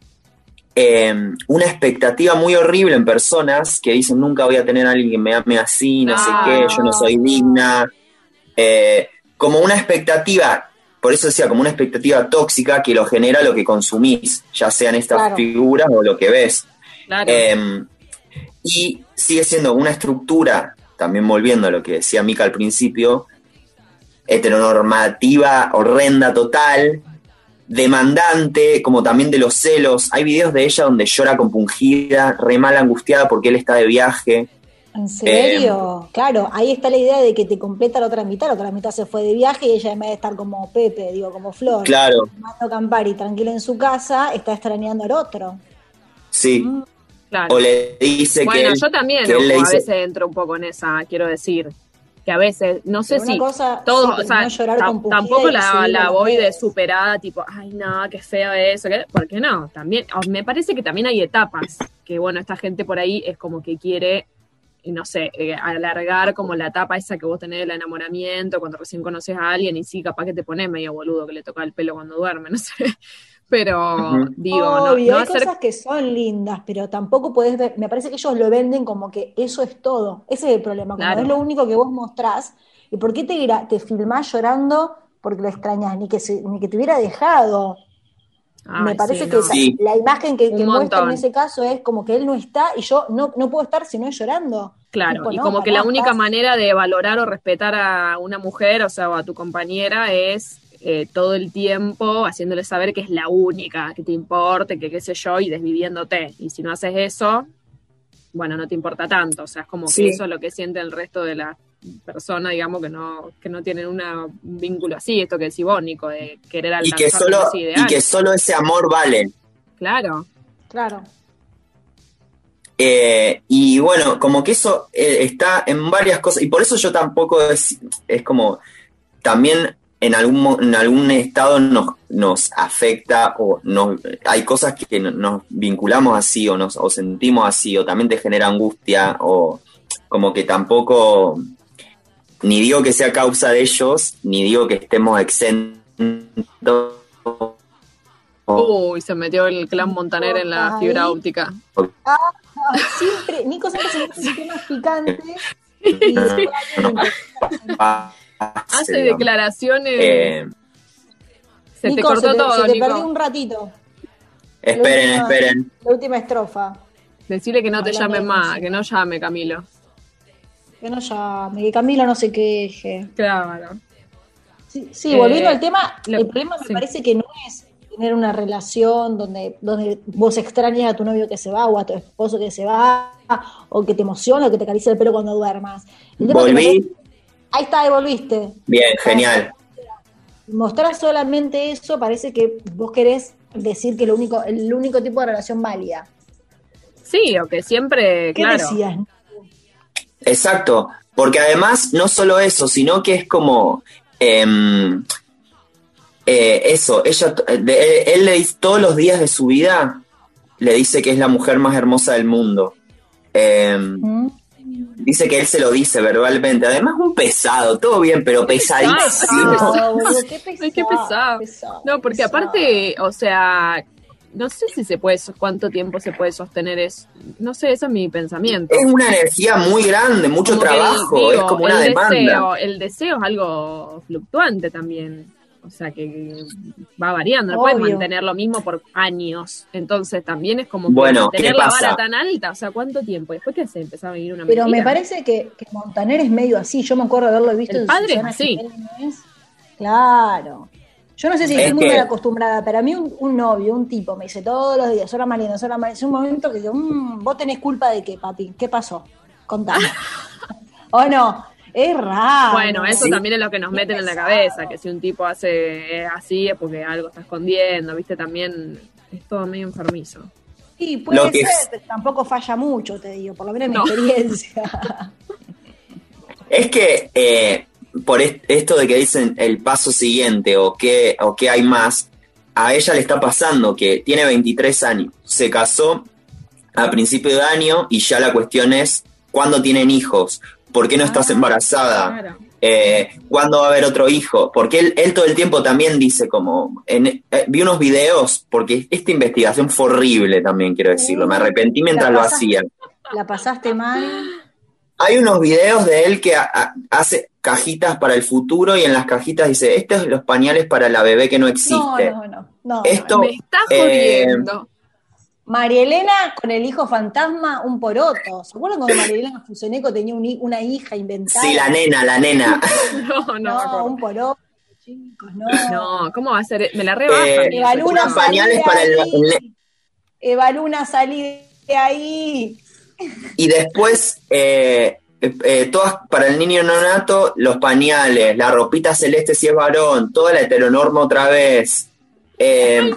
eh, una expectativa muy horrible en personas que dicen nunca voy a tener a alguien que me ame así, no sé qué, yo no soy digna, Eh, como una expectativa, por eso decía, como una expectativa tóxica que lo genera lo que consumís, ya sean estas Claro. figuras o lo que ves. Claro. Eh, y sigue siendo una estructura, también volviendo a lo que decía Mika al principio, heteronormativa, horrenda total, demandante, como también de los celos. Hay videos de ella donde llora compungida, re mal angustiada porque él está de viaje. ¿En serio? claro, ahí está la idea de que te completa la otra mitad, la otra mitad se fue de viaje y ella en vez de estar como Pepe, digo, como Flor, Claro, Mando Campari tranquila en su casa, está extrañando al otro. sí. claro. O le dice Bueno, que, él- yo también que él le ojo, dice- a veces entro un poco en esa, quiero decir, que a veces, no sé si cosa, todos, sí, o sea, no tampoco la, voy de superada, tipo, ay, no, qué feo eso, ¿qué? ¿por qué no? También, me parece que también hay etapas, que bueno, esta gente por ahí es como que quiere, y no sé, eh, alargar como la etapa esa que vos tenés del enamoramiento, cuando recién conoces a alguien, y sí, capaz que te pones medio boludo que le toca el pelo cuando duerme, no sé. Pero digo, no, Obvio, no hay hacer cosas que son lindas, pero tampoco podés ver, me parece que ellos lo venden como que eso es todo. Ese es el problema, como Claro. es lo único que vos mostrás. ¿Y por qué te, te filmás llorando porque lo extrañás? Ni que, se- ni que te hubiera dejado. me parece sí, que no. esa- Sí. la imagen que, que muestra en ese caso es como que él no está y yo no, no puedo estar si no es llorando. Claro, Tipo, y no, como que la única estás- manera de valorar o respetar a una mujer, o sea, o a tu compañera, es eh, todo el tiempo haciéndole saber que es la única, que te importe, que qué sé yo, y desviviéndote. Y si no haces eso, bueno, no te importa tanto. O sea, es como Sí. que eso es lo que siente el resto de las personas, digamos, que no, que no tienen una- un vínculo así, esto que decís vos, Nico, de querer Y alcanzar que, solo, unos y ideales. que solo ese amor vale. Claro. Claro. Eh, y bueno, como que eso eh, está en varias cosas, y por eso yo tampoco es, es como, también en algún, mo- en algún estado nos, nos afecta o nos, hay cosas que no- nos vinculamos así o nos o sentimos así o también te genera angustia o como que tampoco, ni digo que sea causa de ellos, ni digo que estemos exentos. Uy, se metió el clan Montaner en la fibra óptica. Ah, siempre, Nico siempre se mete en temas picantes y Hace digamos. declaraciones. Eh, se te cortó se te, todo, se te Nico. perdió un ratito. esperen, La última- esperen. La última estrofa. Decirle que no te llame más, que no llame Camilo. Que no llame, que Camilo no se queje. Claro. Sí, sí, Eh, volviendo al tema, lo- el problema me sí. parece que no es tener una relación donde, donde vos extrañas a tu novio que se va o a tu esposo que se va o que te emociona o que te acaricia el pelo cuando duermas. El tema Volví. Ahí está, ahí volviste. Bien, genial. Mostrar solamente eso parece que vos querés decir que lo único, el único tipo de relación válida. Sí, o que siempre, ¿Qué claro. decías? Exacto, porque además no solo eso, sino que es como em, eh, eso, ella, de- él le dice todos los días de su vida, le dice que es la mujer más hermosa del mundo. ¿Mm? Dice que él se lo dice verbalmente, además un pesado, todo bien, pero pesadísimo. Pesado, boludo, qué pesado, Ay, qué pesado. pesado, No, porque pesado. aparte, o sea, no sé si se puede, cuánto tiempo se puede sostener eso. No sé, ese es mi pensamiento. Es una energía muy grande, mucho Como el- trabajo, digo, es como una el demanda. Deseo, el deseo es algo fluctuante también. O sea, que va variando, no puedes mantener lo mismo por años. Entonces también es como Bueno, ¿qué la vara tan alta. O sea, ¿cuánto tiempo? Después que se empezaba a venir una Pero me parece que, que Montaner es medio así. Yo me acuerdo de haberlo visto El en padre es así. Jiménez. Claro. Yo no sé si Es estoy muy que- mal acostumbrada, pero a mí un, un novio, un tipo, me dice todos los días, hola Mariana, hola Mariana. Es un momento que digo, "Mm, vos tenés culpa de qué, papi. ¿Qué pasó? Contame. ¿O no? Es raro. Bueno, eso Sí. también es lo que nos meten en la cabeza, que si un tipo hace eh, así es porque algo está escondiendo, ¿viste? También es todo medio enfermizo. Sí, puede Lo que ser, es- pero tampoco falla mucho, te digo, por lo menos en No. mi experiencia. Es que eh, por est- esto de que dicen el paso siguiente o qué, o qué hay más, a ella le está pasando que tiene 23 años, se casó a principio de año y ya la cuestión es ¿cuándo tienen hijos? ¿Por qué no estás Ah, embarazada? Claro. Eh, ¿Cuándo va a haber otro hijo? Porque él, él todo el tiempo también dice como, en- eh, vi unos videos, porque esta investigación fue horrible también, quiero decirlo, me arrepentí mientras lo hacía. La pasaste mal. Hay unos videos de él que ha- ha- hace cajitas para el futuro y en las cajitas dice, estos son los pañales para la bebé que no existe. no, no. no, Esto-. Me está eh, jodiendo. María Elena con el hijo fantasma, un poroto. ¿Se acuerdan cuando María Elena Fuseneco tenía un una hija inventada? Sí, la nena, la nena. No, no, No, un poroto, chicos, no. No, ¿cómo va a ser? Me la rebajan. Eh, Eva Luna, unos pañales salí para de el- ahí. el- Eva Luna, salí de ahí. Y después, eh, eh, todas para el niño nonato, los pañales, la ropita celeste si es varón, toda la heteronorma otra vez. Eh,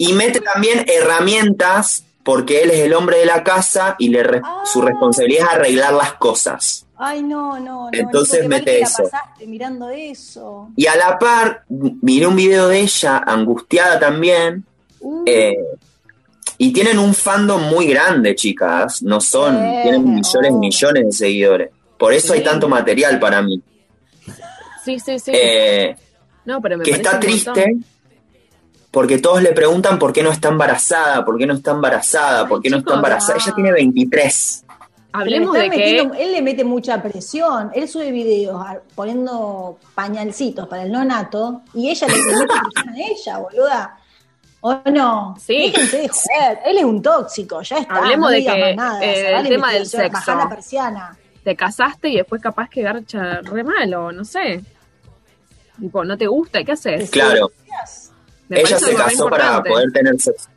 y mete también herramientas, porque él es el hombre de la casa y le re- Ah. su responsabilidad es arreglar las cosas. Ay, no, no, no. Entonces mete la eso. pasaste mirando eso. Y a la par, miré un video de ella, angustiada también, Uh, eh, y tienen un fandom muy grande, chicas. No son, Eh, tienen millones y oh. millones de seguidores. Por eso hay tanto material para mí. Sí, sí, sí. Eh, no, pero me que está triste montón. Porque todos le preguntan por qué no está embarazada, por qué no está embarazada, por Ay, qué no está embarazada. no. Ella tiene 23. Hablemos le de que él le mete mucha presión. Él sube videos poniendo pañalcitos para el nonato y ella le, mete presión a ella, boluda. ¿O no? Sí. Déjense de joder. Él es un tóxico, ya está. Hablemos no de que, nada. eh, el tema del sexo. la persiana. Te casaste y después capaz que garcha re malo, no sé. Tipo, ¿no te gusta? ¿Qué haces? Claro, Me ella se casó para poder tener sexo.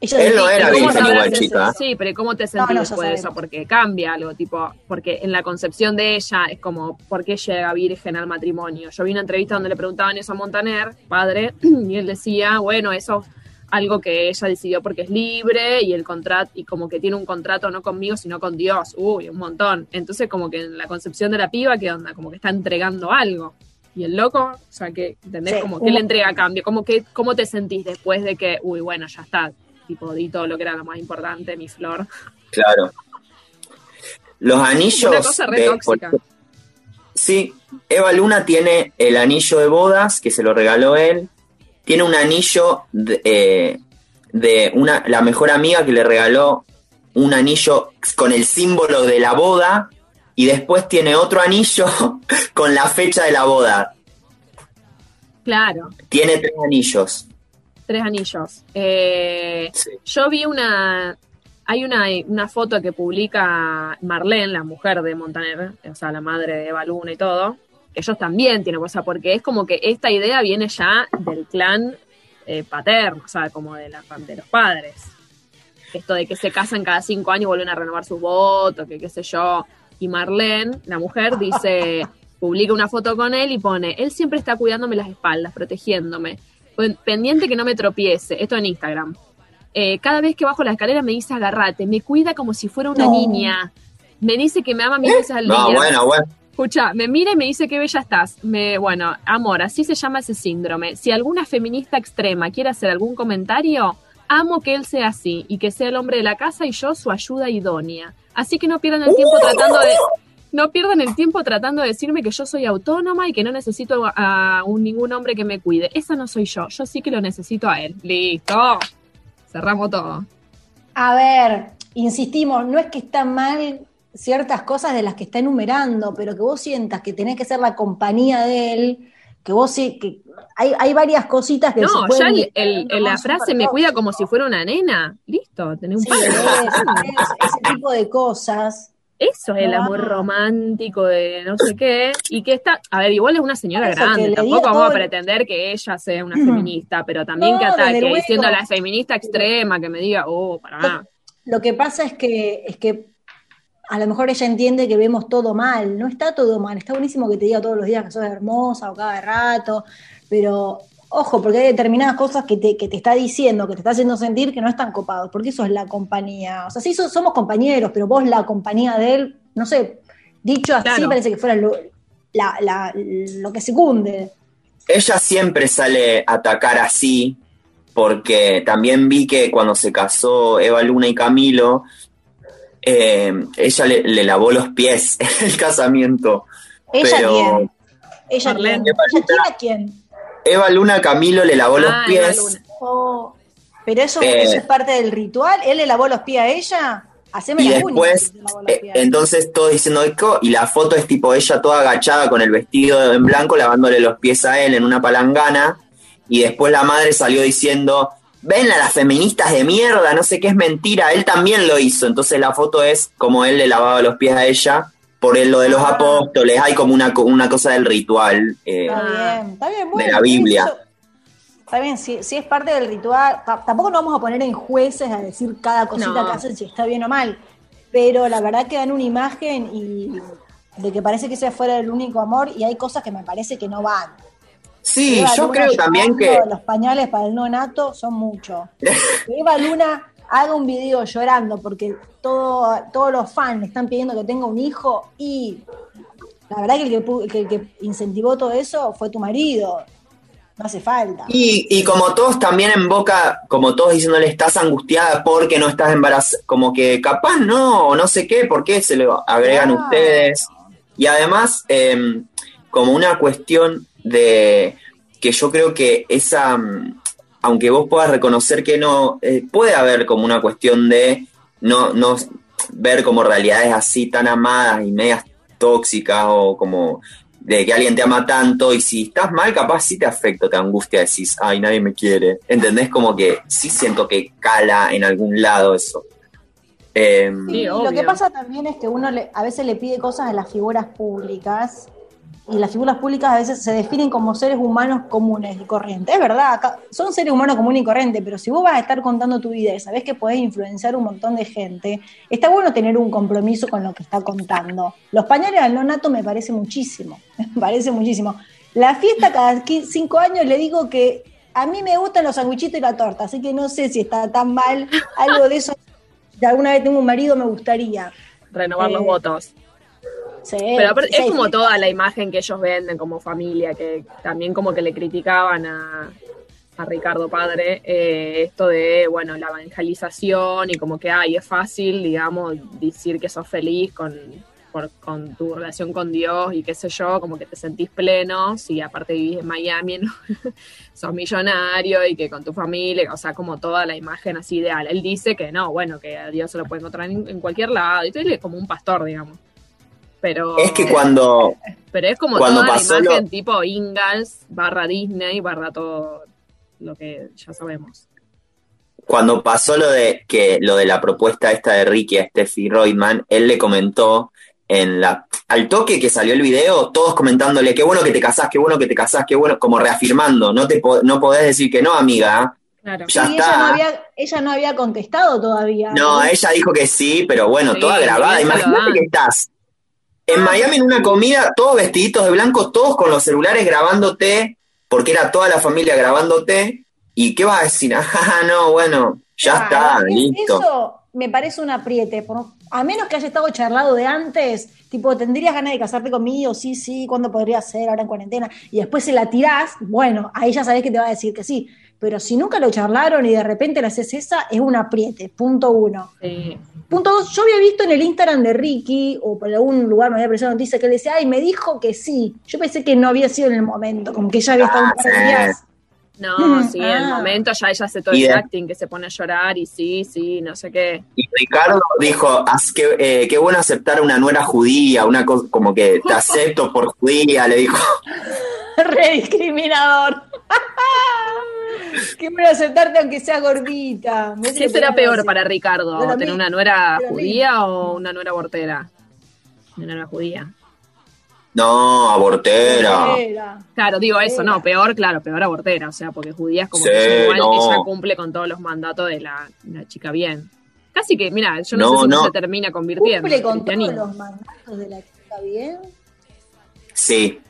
Ella Él no era virgen igual, chica. Sí, pero ¿cómo te sentís no, después de eso? Porque cambia algo, tipo, porque en la concepción de ella es como, ¿por qué llega virgen al matrimonio? Yo vi una entrevista donde le preguntaban eso a Montaner, padre, y él decía, bueno, eso es algo que ella decidió porque es libre y el contrato, y como que tiene un contrato no conmigo, sino con Dios, uy, un montón. Entonces, como que en la concepción de la piba, ¿qué onda? Como que está entregando algo. Y el loco, o sea, que, ¿entendés? Sí, como que un- le entrega a cambio, como que, ¿cómo te sentís después de que, uy, bueno, ya está, tipo, di todo lo que era lo más importante, mi flor? Claro. Los anillos. Una cosa re de- tóxica. por- sí, Eva Luna tiene el anillo de bodas que se lo regaló él. Tiene un anillo de, eh, de una, la mejor amiga que le regaló un anillo con el símbolo de la boda. Y después tiene otro anillo con la fecha de la boda. Claro, Tiene tres anillos. tres anillos. Eh, Sí. yo vi una. Hay una, una foto que publica Marlene, la mujer de Montaner, o sea, la madre de Eva Luna y todo. que Ellos también tienen cosa, porque es como que esta idea viene ya del clan eh, paterno, o sea, como de, la, de los padres. Esto de que se casan cada cinco años y vuelven a renovar sus votos, que qué sé yo. Y Marlene, la mujer, dice, publica una foto con él y pone, él siempre está cuidándome las espaldas, protegiéndome, pen- pendiente que no me tropiece, esto en Instagram. Eh, cada vez que bajo la escalera me dice agarrate, me cuida como si fuera una No. niña, me dice que me ama mil veces al día. No, bueno, bueno. Escucha, me mira y me dice qué bella estás. Me, bueno, amor, así se llama ese síndrome. Si alguna feminista extrema quiere hacer algún comentario, amo que él sea así y que sea el hombre de la casa y yo su ayuda idónea. Así que no pierdan el tiempo tratando de no pierdan el tiempo tratando de decirme que yo soy autónoma y que no necesito a, un, ningún hombre que me cuide. Esa no soy yo. Yo sí que lo necesito a él. Listo. Cerramos todo. A ver, insistimos, no es que están mal ciertas cosas de las que está enumerando, pero que vos sientas que tenés que ser la compañía de él, que vos sí, que hay, hay varias cositas que se No, ya pueden el- decir, el- la frase me cuida como si fuera una nena. Listo, tenés un Sí, padre. es- ese tipo de cosas. Eso es el amor romántico de no sé qué. Y que está, a ver, igual es una señora Eso, grande, tampoco vamos a el- pretender que ella sea una feminista, pero también No, que ataque a la feminista extrema, que me diga, oh, para. Lo que pasa es que, es que a lo mejor ella entiende que vemos todo mal. No está todo mal. Está buenísimo que te diga todos los días que sos hermosa o cada rato, pero ojo, porque hay determinadas cosas que te, que te está diciendo, que te está haciendo sentir que no están copados, porque eso es la compañía. O sea, sí so- somos compañeros, pero vos la compañía de él, no sé, dicho así Claro. parece que fuera lo, la- la- lo que secunde. Ella siempre sale a atacar así, porque también vi que cuando se casó Eva Luna y Camilo, eh, ella le, le lavó los pies en el casamiento. Ella Pero- quién. Ella Marlene. quién. Ella quién a quién. Eva Luna Camilo le lavó los Ah, pies. Oh, pero eso, Eh, eso es parte del ritual. ¿Él le lavó los pies a ella? Haceme Y la después, eh, entonces todos diciendo eco, y la foto es tipo ella toda agachada con el vestido en blanco, lavándole los pies a él en una palangana, y después la madre salió diciendo, ven a las feministas de mierda, no sé qué es mentira, él también lo hizo, entonces la foto es como él le lavaba los pies a ella, por lo de los Ah. apóstoles, hay como una, una cosa del ritual. eh, Está bien, está bien. de la Biblia. Está bien, si, si es parte del ritual, ta- tampoco nos vamos a poner en jueces a decir cada cosita No. que hacen si está bien o mal, pero la verdad que dan una imagen y de que parece que ese fuera el único amor y hay cosas que me parece que no van. Sí, Eva yo Luna creo también que... Los pañales para el no nato son mucho. Que Eva Luna haga un video llorando porque todo, todos los fans le están pidiendo que tenga un hijo y la verdad que el que, que el que incentivó todo eso fue tu marido. No hace falta. Y, y como todos también en boca, como todos diciéndole estás angustiada porque no estás embarazada, como que capaz no, o no sé qué, ¿por qué se lo agregan ustedes? Y además, eh, como una cuestión de que yo creo que esa, mm, aunque vos puedas reconocer que no, eh, puede haber como una cuestión de no, no ver como realidades así tan amadas y medias tóxicas o como de que alguien te ama tanto y si estás mal, capaz sí te afecta, te angustia, decís, ay, nadie me quiere. ¿Entendés? Como que sí siento que cala en algún lado eso. Eh, Sí, y lo que pasa también es que uno le- a veces le pide cosas a las figuras públicas y las figuras públicas a veces se definen como seres humanos comunes y corrientes. Es verdad, acá- son seres humanos comunes y corrientes, pero si vos vas a estar contando tu vida y sabés que podés influenciar un montón de gente, está bueno tener un compromiso con lo que está contando. Los pañales al nonato me parece muchísimo, me parece muchísimo. La fiesta cada cinco años le digo que a mí me gustan los sanguichitos y la torta, así que no sé si está tan mal algo de eso. De alguna vez tengo un marido, me gustaría. Renovar los Eh, votos. Sí, Pero aparte, sí, es como sí. toda la imagen que ellos venden como familia, que también como que le criticaban a, a Ricardo Padre eh, esto de, bueno, la evangelización y como que, ay, es fácil, digamos, decir que sos feliz con, por- con tu relación con Dios y qué sé yo, como que te sentís pleno, si aparte vivís en Miami, ¿no? sos millonario y que con tu familia, o sea, como toda la imagen así ideal. Él dice que no, bueno, que a Dios se lo puede encontrar en, en cualquier lado, y él es como un pastor, digamos. Pero es que cuando, pero es como Cuando toda pasó la imagen lo- tipo Ingalls barra Disney barra todo lo que ya sabemos. cuando pasó lo de que lo de la propuesta esta de Ricky a Steffi Reutemann, él le comentó en la al toque que salió el video, todos comentándole qué bueno que te casás, qué bueno que te casás, qué bueno, como reafirmando, no te no podés decir que no, amiga. Claro. Ya Sí, está. ella no, había, ella no había contestado todavía. No, ella dijo que sí, pero bueno, Sí, toda grabada. Imagínate que estás en Miami en una comida, todos vestiditos de blanco, todos con los celulares grabándote, porque era toda la familia grabándote. ¿Y qué vas a decir? Ah, no, bueno, ya Claro, está, es- listo. Eso me parece un apriete. por- a menos que haya estado charlado de antes, tipo, ¿tendrías ganas de casarte conmigo? Sí, sí, ¿cuándo podría ser? Ahora en cuarentena. Y después se la tirás, bueno, ahí ya sabés que te va a decir que sí. Pero si nunca lo charlaron y de repente le haces esa, es un apriete. Punto uno. Sí. Punto dos, yo había visto en el Instagram de Ricky, o por algún lugar me había aparecido noticia que él decía, ay, me dijo que sí. Yo pensé que no había sido en el momento, como que ya había estado un par de Ah, sí. días. No, sí, en el Ah. momento ya ella hace todo el acting que se pone a llorar y sí, sí, no sé qué. Y Ricardo dijo, "Haz que, eh, qué bueno aceptar una nuera judía, una cosa como que te acepto por judía, le dijo. Re Qué bueno aceptarte aunque sea gordita. ¿Qué será peor para Ricardo? Pero a mí- ¿Tener una nuera mí- judía o una nuera abortera? Una nuera judía. No, abortera. Claro, digo eso, Abortera. no, peor, claro, peor abortera, o sea, porque judía es como Sí, que ella igual no. ella cumple con todos los mandatos de la, la chica bien. Casi que, mira, yo no, No, sé si no se termina convirtiendo. ¿Cumple con todos cristianismo. los mandatos de la chica bien? Sí.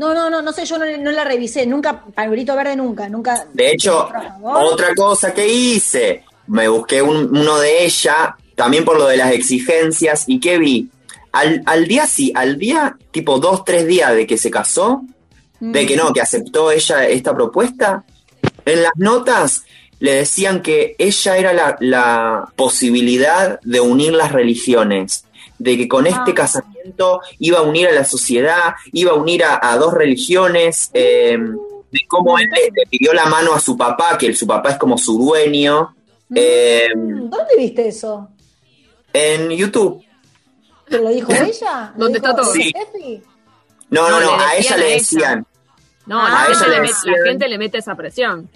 No, no, no, no sé, yo no, no la revisé, nunca, palurito verde nunca, nunca. De hecho, otra cosa que hice, me busqué un- uno de ella, también por lo de las exigencias, y que vi, al, al día sí, al día, tipo dos, tres días de que se casó, Mm. de que no, que aceptó ella esta propuesta, en las notas le decían que ella era la, la posibilidad de unir las religiones, de que con este Ah. casamiento iba a unir a la sociedad, iba a unir a, a dos religiones, eh, de cómo él le, le pidió la mano a su papá, que el- su papá es como su dueño, eh, Mm, ¿Dónde viste eso? en YouTube. ¿Te lo dijo ella? ¿Lo ¿Dónde dijo está todo? Sí. No, no, No, no, a ella le decían, No, Ah, la, gente ella le met- la gente le mete esa presión.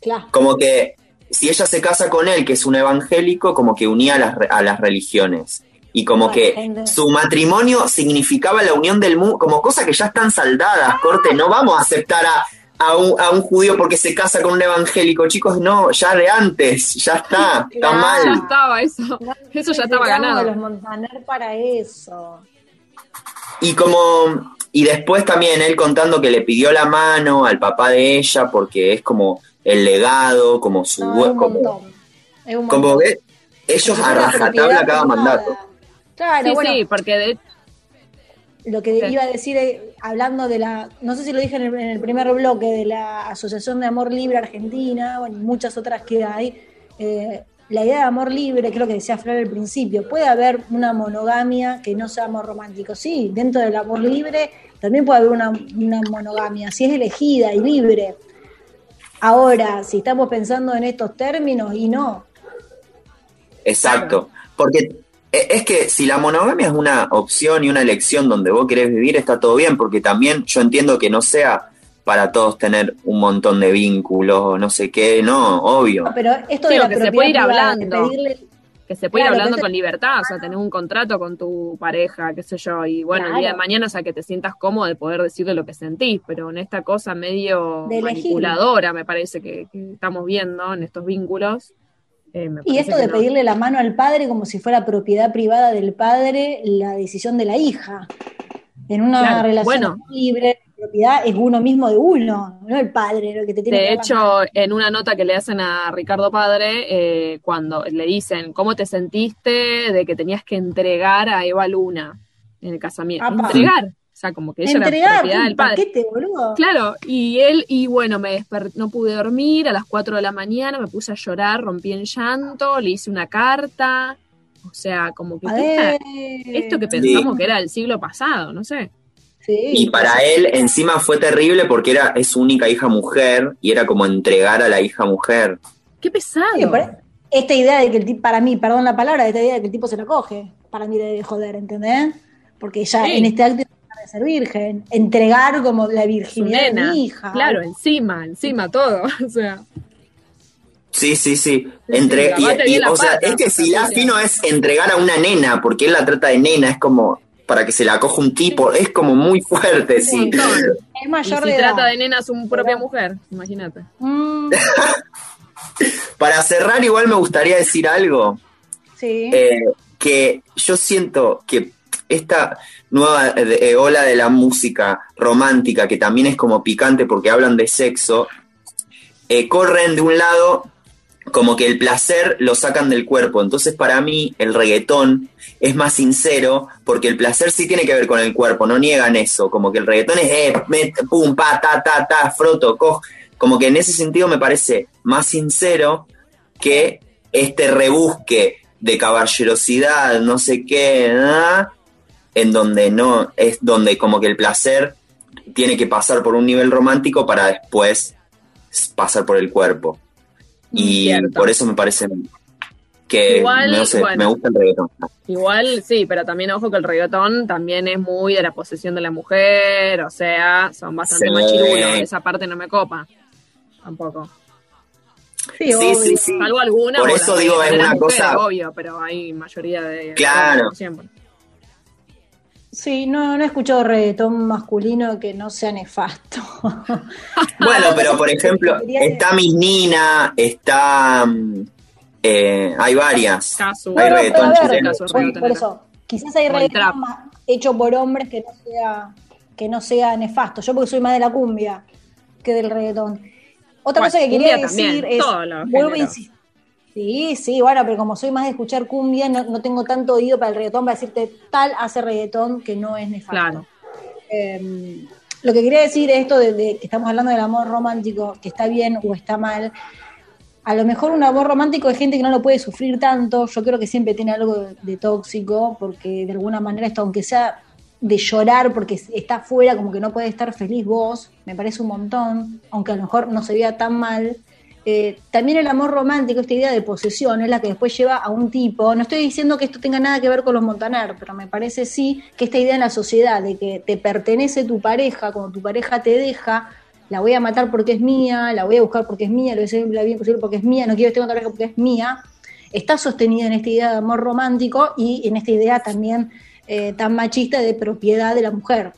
Claro. como que si ella se casa con él, que es un evangélico, como que unía a las, re- a las religiones. Y como que su matrimonio significaba la unión del mundo, como cosas que ya están saldadas, corte, no vamos a aceptar a, a un, a un judío porque se casa con un evangélico, chicos, no, ya de antes, ya está, está Claro. Ya mal. estaba eso. Eso ya estaba a los ganado. Montaner para eso. Y como, y después también él contando que le pidió la mano al papá de ella porque es como el legado, como su, No, es un como, montón. Es un como ellos a rajatabla cada mandato. Claro, Sí, bueno, sí, porque de lo que Sí. iba a decir, eh, hablando de la, no sé si lo dije en el, en el primer bloque, de la Asociación de Amor Libre Argentina, bueno, y muchas otras que hay, eh, la idea de amor libre, que es lo que decía Flor al principio, puede haber una monogamia que no sea amor romántico, sí, dentro del amor libre también puede haber una, una monogamia, si es elegida y libre. Ahora, si estamos pensando en estos términos, y no, Exacto. Porque es que si la monogamia es una opción y una elección donde vos querés vivir, está todo bien, porque también yo entiendo que no sea para todos tener un montón de vínculos, no sé qué, no, obvio. No, pero esto Sí, de o la que se puede ir hablando. pedirle- Que se puede ir hablando con libertad, o sea, tener un contrato con tu pareja, qué sé yo, y bueno, el día de mañana, o sea, que te sientas cómodo de poder decirle lo que sentís, pero en esta cosa medio manipuladora, me parece que, que estamos viendo en estos vínculos. Eh, Y esto de no. pedirle la mano al padre como si fuera propiedad privada del padre la decisión de la hija. En una Claro, relación bueno. libre, la propiedad es uno mismo de uno, no el padre lo que te tiene De hecho, en una nota que le hacen a Ricardo Padre, eh, cuando le dicen, ¿cómo te sentiste de que tenías que entregar a Eva Luna en el casamiento? Apa. Entregar. O sea, como que ella era entregar propiedad del padre. paquete, boludo. Claro, y él, y bueno, me desper- no pude dormir a las 4 de la mañana, me puse a llorar, rompí en llanto, le hice una carta. O sea, como que A ¿qué está- ver. esto que pensamos que era el siglo pasado, no sé. Sí. Y para él encima fue terrible porque era es su única hija mujer y era como entregar a la hija mujer. Qué pesado. Sí, esta idea de que el tipo, para mí, perdón la palabra, esta idea de que el tipo se la coge, para mí debe joder, ¿entendés? Porque ya Sí. en este acto ser virgen, entregar como la virginidad de nena. mi hija. Claro, encima, encima todo. O sea, Sí, sí, sí. Entre, sí, y, y, o sea, es que si la fino es entregar a una nena, porque él la trata de nena, es como para que se la coja un tipo, es como muy fuerte, sí. Es Y mayor si de edad. trata de nena a su propia mujer, imagínate. Mm, Para cerrar, igual me gustaría decir algo. sí. eh, que yo siento que esta nueva eh, eh, ola de la música romántica, que también es como picante porque hablan de sexo, eh, corren de un lado como que el placer lo sacan del cuerpo. Entonces para mí el reggaetón es más sincero porque el placer sí tiene que ver con el cuerpo, no niegan eso, como que el reggaetón es eh, pum, pa, ta, ta, ta, froto, coj. Como que en ese sentido me parece más sincero que este rebusque de caballerosidad, no sé qué, ¿ah? En donde no, es donde como que el placer tiene que pasar por un nivel romántico para después pasar por el cuerpo. Y Cierto. por eso me parece que Igual, no sé, bueno. me gusta el reggaetón. Igual sí, pero también ojo que el reggaetón también es muy de la posesión de la mujer, o sea, son bastante machirulos, esa parte no me copa. Tampoco. Sí, Sí, obvio. sí, sí. Salvo alguna. Por eso digo, es una cosa- Obvio, pero hay mayoría de. Claro. como siempre. Sí, no, no he escuchado reggaetón masculino que no sea nefasto. Bueno, pero por ejemplo, está Miss Nina, está... mm, eh, hay varias. Hay reggaetón ver. Caso por, eso, quizás hay reggaetón más hecho por hombres que no sea que no sea nefasto. Yo porque soy más de la cumbia que del reggaetón. Otra Bueno, cosa que quería decir también, es, vuelvo a insistir. Sí, sí, bueno, pero como soy más de escuchar cumbia, no, no tengo tanto oído para el reggaetón para decirte tal hace reggaetón que no es nefasto. Claro. Eh, lo que quería decir es esto de, de que estamos hablando del amor romántico, que está bien o está mal. A lo mejor un amor romántico de gente que no lo puede sufrir tanto, yo creo que siempre tiene algo de, de tóxico, porque de alguna manera esto, aunque sea de llorar porque está afuera, como que no puede estar feliz vos, me parece un montón, aunque a lo mejor no se vea tan mal. Eh, también el amor romántico, esta idea de posesión, es la que después lleva a un tipo. No estoy diciendo que esto tenga nada que ver con los Montaner, pero me parece sí que esta idea en la sociedad de que te pertenece tu pareja, cuando tu pareja te deja, la voy a matar porque es mía, la voy a buscar porque es mía, lo voy a hacer la bien posible porque es mía, no quiero estar con otra pareja porque es mía, está sostenida en esta idea de amor romántico y en esta idea también eh, tan machista de propiedad de la mujer.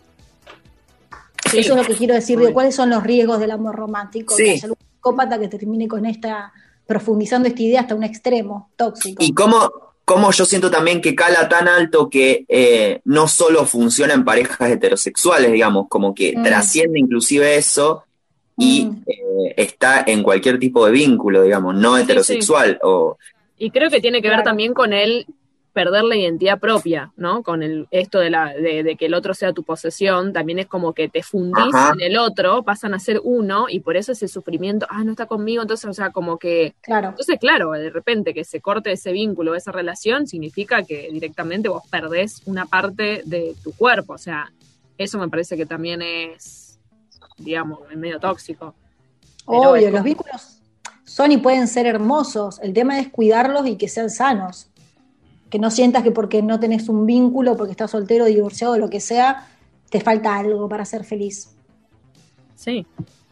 Sí. Eso es lo que quiero decir, de cuáles son los riesgos del amor romántico. Sí. Que psicópata que termine con esta, profundizando esta idea hasta un extremo tóxico. Y cómo, cómo yo siento también que cala tan alto que eh, no solo funciona en parejas heterosexuales, digamos, como que Mm. trasciende inclusive eso y Mm. eh, está en cualquier tipo de vínculo, digamos, no Sí, heterosexual. O, Y creo que tiene que ver también con el perder la identidad propia, ¿no? Con el esto de la de, de que el otro sea tu posesión, también es como que te fundís Ajá. en el otro, pasan a ser uno y por eso ese sufrimiento, ah, no está conmigo, entonces, o sea, como que Claro. entonces, claro, de repente que se corte ese vínculo, esa relación, significa que directamente vos perdés una parte de tu cuerpo. O sea, eso me parece que también es, digamos, medio tóxico. Obvio, como- los vínculos son y pueden ser hermosos. El tema es cuidarlos y que sean sanos. Que no sientas que porque no tenés un vínculo, porque estás soltero, divorciado, lo que sea, te falta algo para ser feliz. Sí.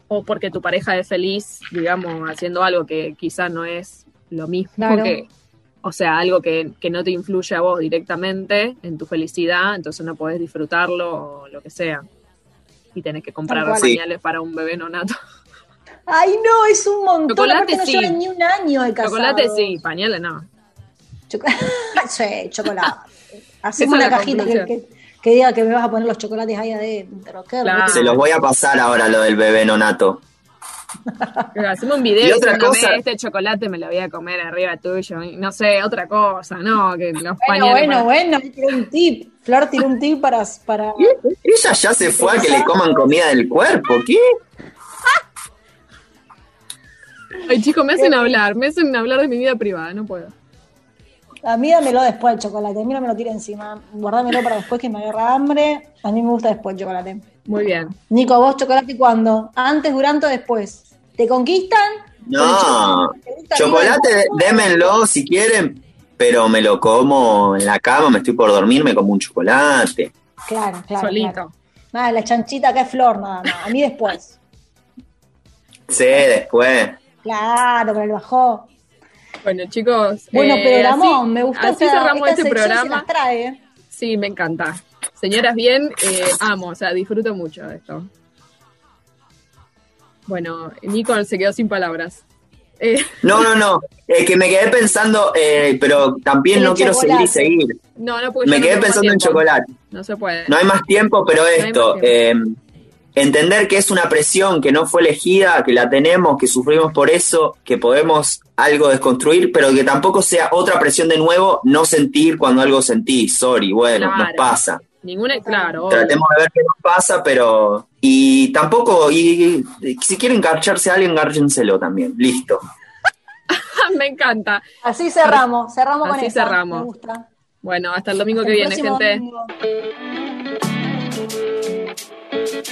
O porque tu pareja es feliz, digamos, haciendo algo que quizás no es lo mismo Claro. que, o sea, algo que, que no te influye a vos directamente en tu felicidad, entonces no podés disfrutarlo o lo que sea. Y tenés que comprar. Sí. pañales para un bebé nonato. Ay, no, es un montón. Chocolate Aparte no sí. llevan ni un año de casado. Chocolate sí, pañales no. Chocolate. sí, chocolate. Hacemos una la cajita que, conclusión. que- que diga que me vas a poner los chocolates ahí adentro. Qué Claro. rico. Se los voy a pasar ahora lo del bebé nonato. Hacemos un video Y otra diciéndome, cosa- este chocolate me lo voy a comer arriba tuyo. No sé, otra cosa, no, que los Bueno, bueno, para- bueno, tiró un tip. Flor tiró un tip para, para Ella ya se fue a que le coman comida del cuerpo. ¿Qué? Ay, chicos, me hacen hablar, me hacen hablar de mi vida privada, no puedo. A mí dámelo después el chocolate, a mí no me lo tire encima. Guardámelo para después que me agarra hambre. A mí me gusta después el chocolate. Muy bien. Nico, vos chocolate cuándo? ¿Antes, durante o después? ¿Te conquistan? No, ¿Te gusta chocolate, démenlo si quieren, pero me lo como en la cama, me estoy por dormir, me como un chocolate. Claro, claro. Solito. claro. Nada, la chanchita acá es flor, nada más. A mí después. Sí, después. Claro, pero el bajó. Bueno, chicos. Bueno, eh, pero Ramón, así- me gustó Así esta- cerramos esta este se programa. las trae. Sí, me encanta. Señoras, bien, eh, amo, o sea, disfruto mucho de esto. Bueno, Nico se quedó sin palabras. Eh, No, no, no, es que me quedé pensando, eh, pero también no quiero seguir y seguir. no, no, porque Me no quedé pensando en chocolate. No se puede. No hay más tiempo, pero esto, eh, entender que es una presión que no fue elegida, que la tenemos, que sufrimos por eso, que podemos algo desconstruir, pero que tampoco sea otra presión de nuevo, no sentir cuando algo sentís, sorry, bueno, nos Claro. pasa. Ninguna, claro. obvio. Tratemos de ver qué nos pasa, pero... Y tampoco, y, y si quieren engarcharse a alguien, engárchenselo también, listo. me encanta. Así cerramos, cerramos con Así cerramos. Me gusta. Bueno, hasta el domingo Hasta que el viene, gente. domingo. Mm.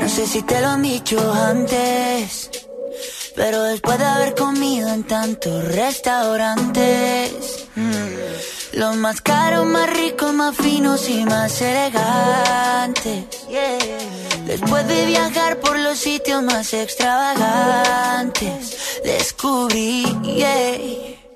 No sé si te lo han dicho antes, pero después de haber comido en tantos restaurantes, mm, los más caros, más ricos, más finos y más elegantes. Después de viajar por los sitios más extravagantes, descubrí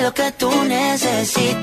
Lo que tú, soy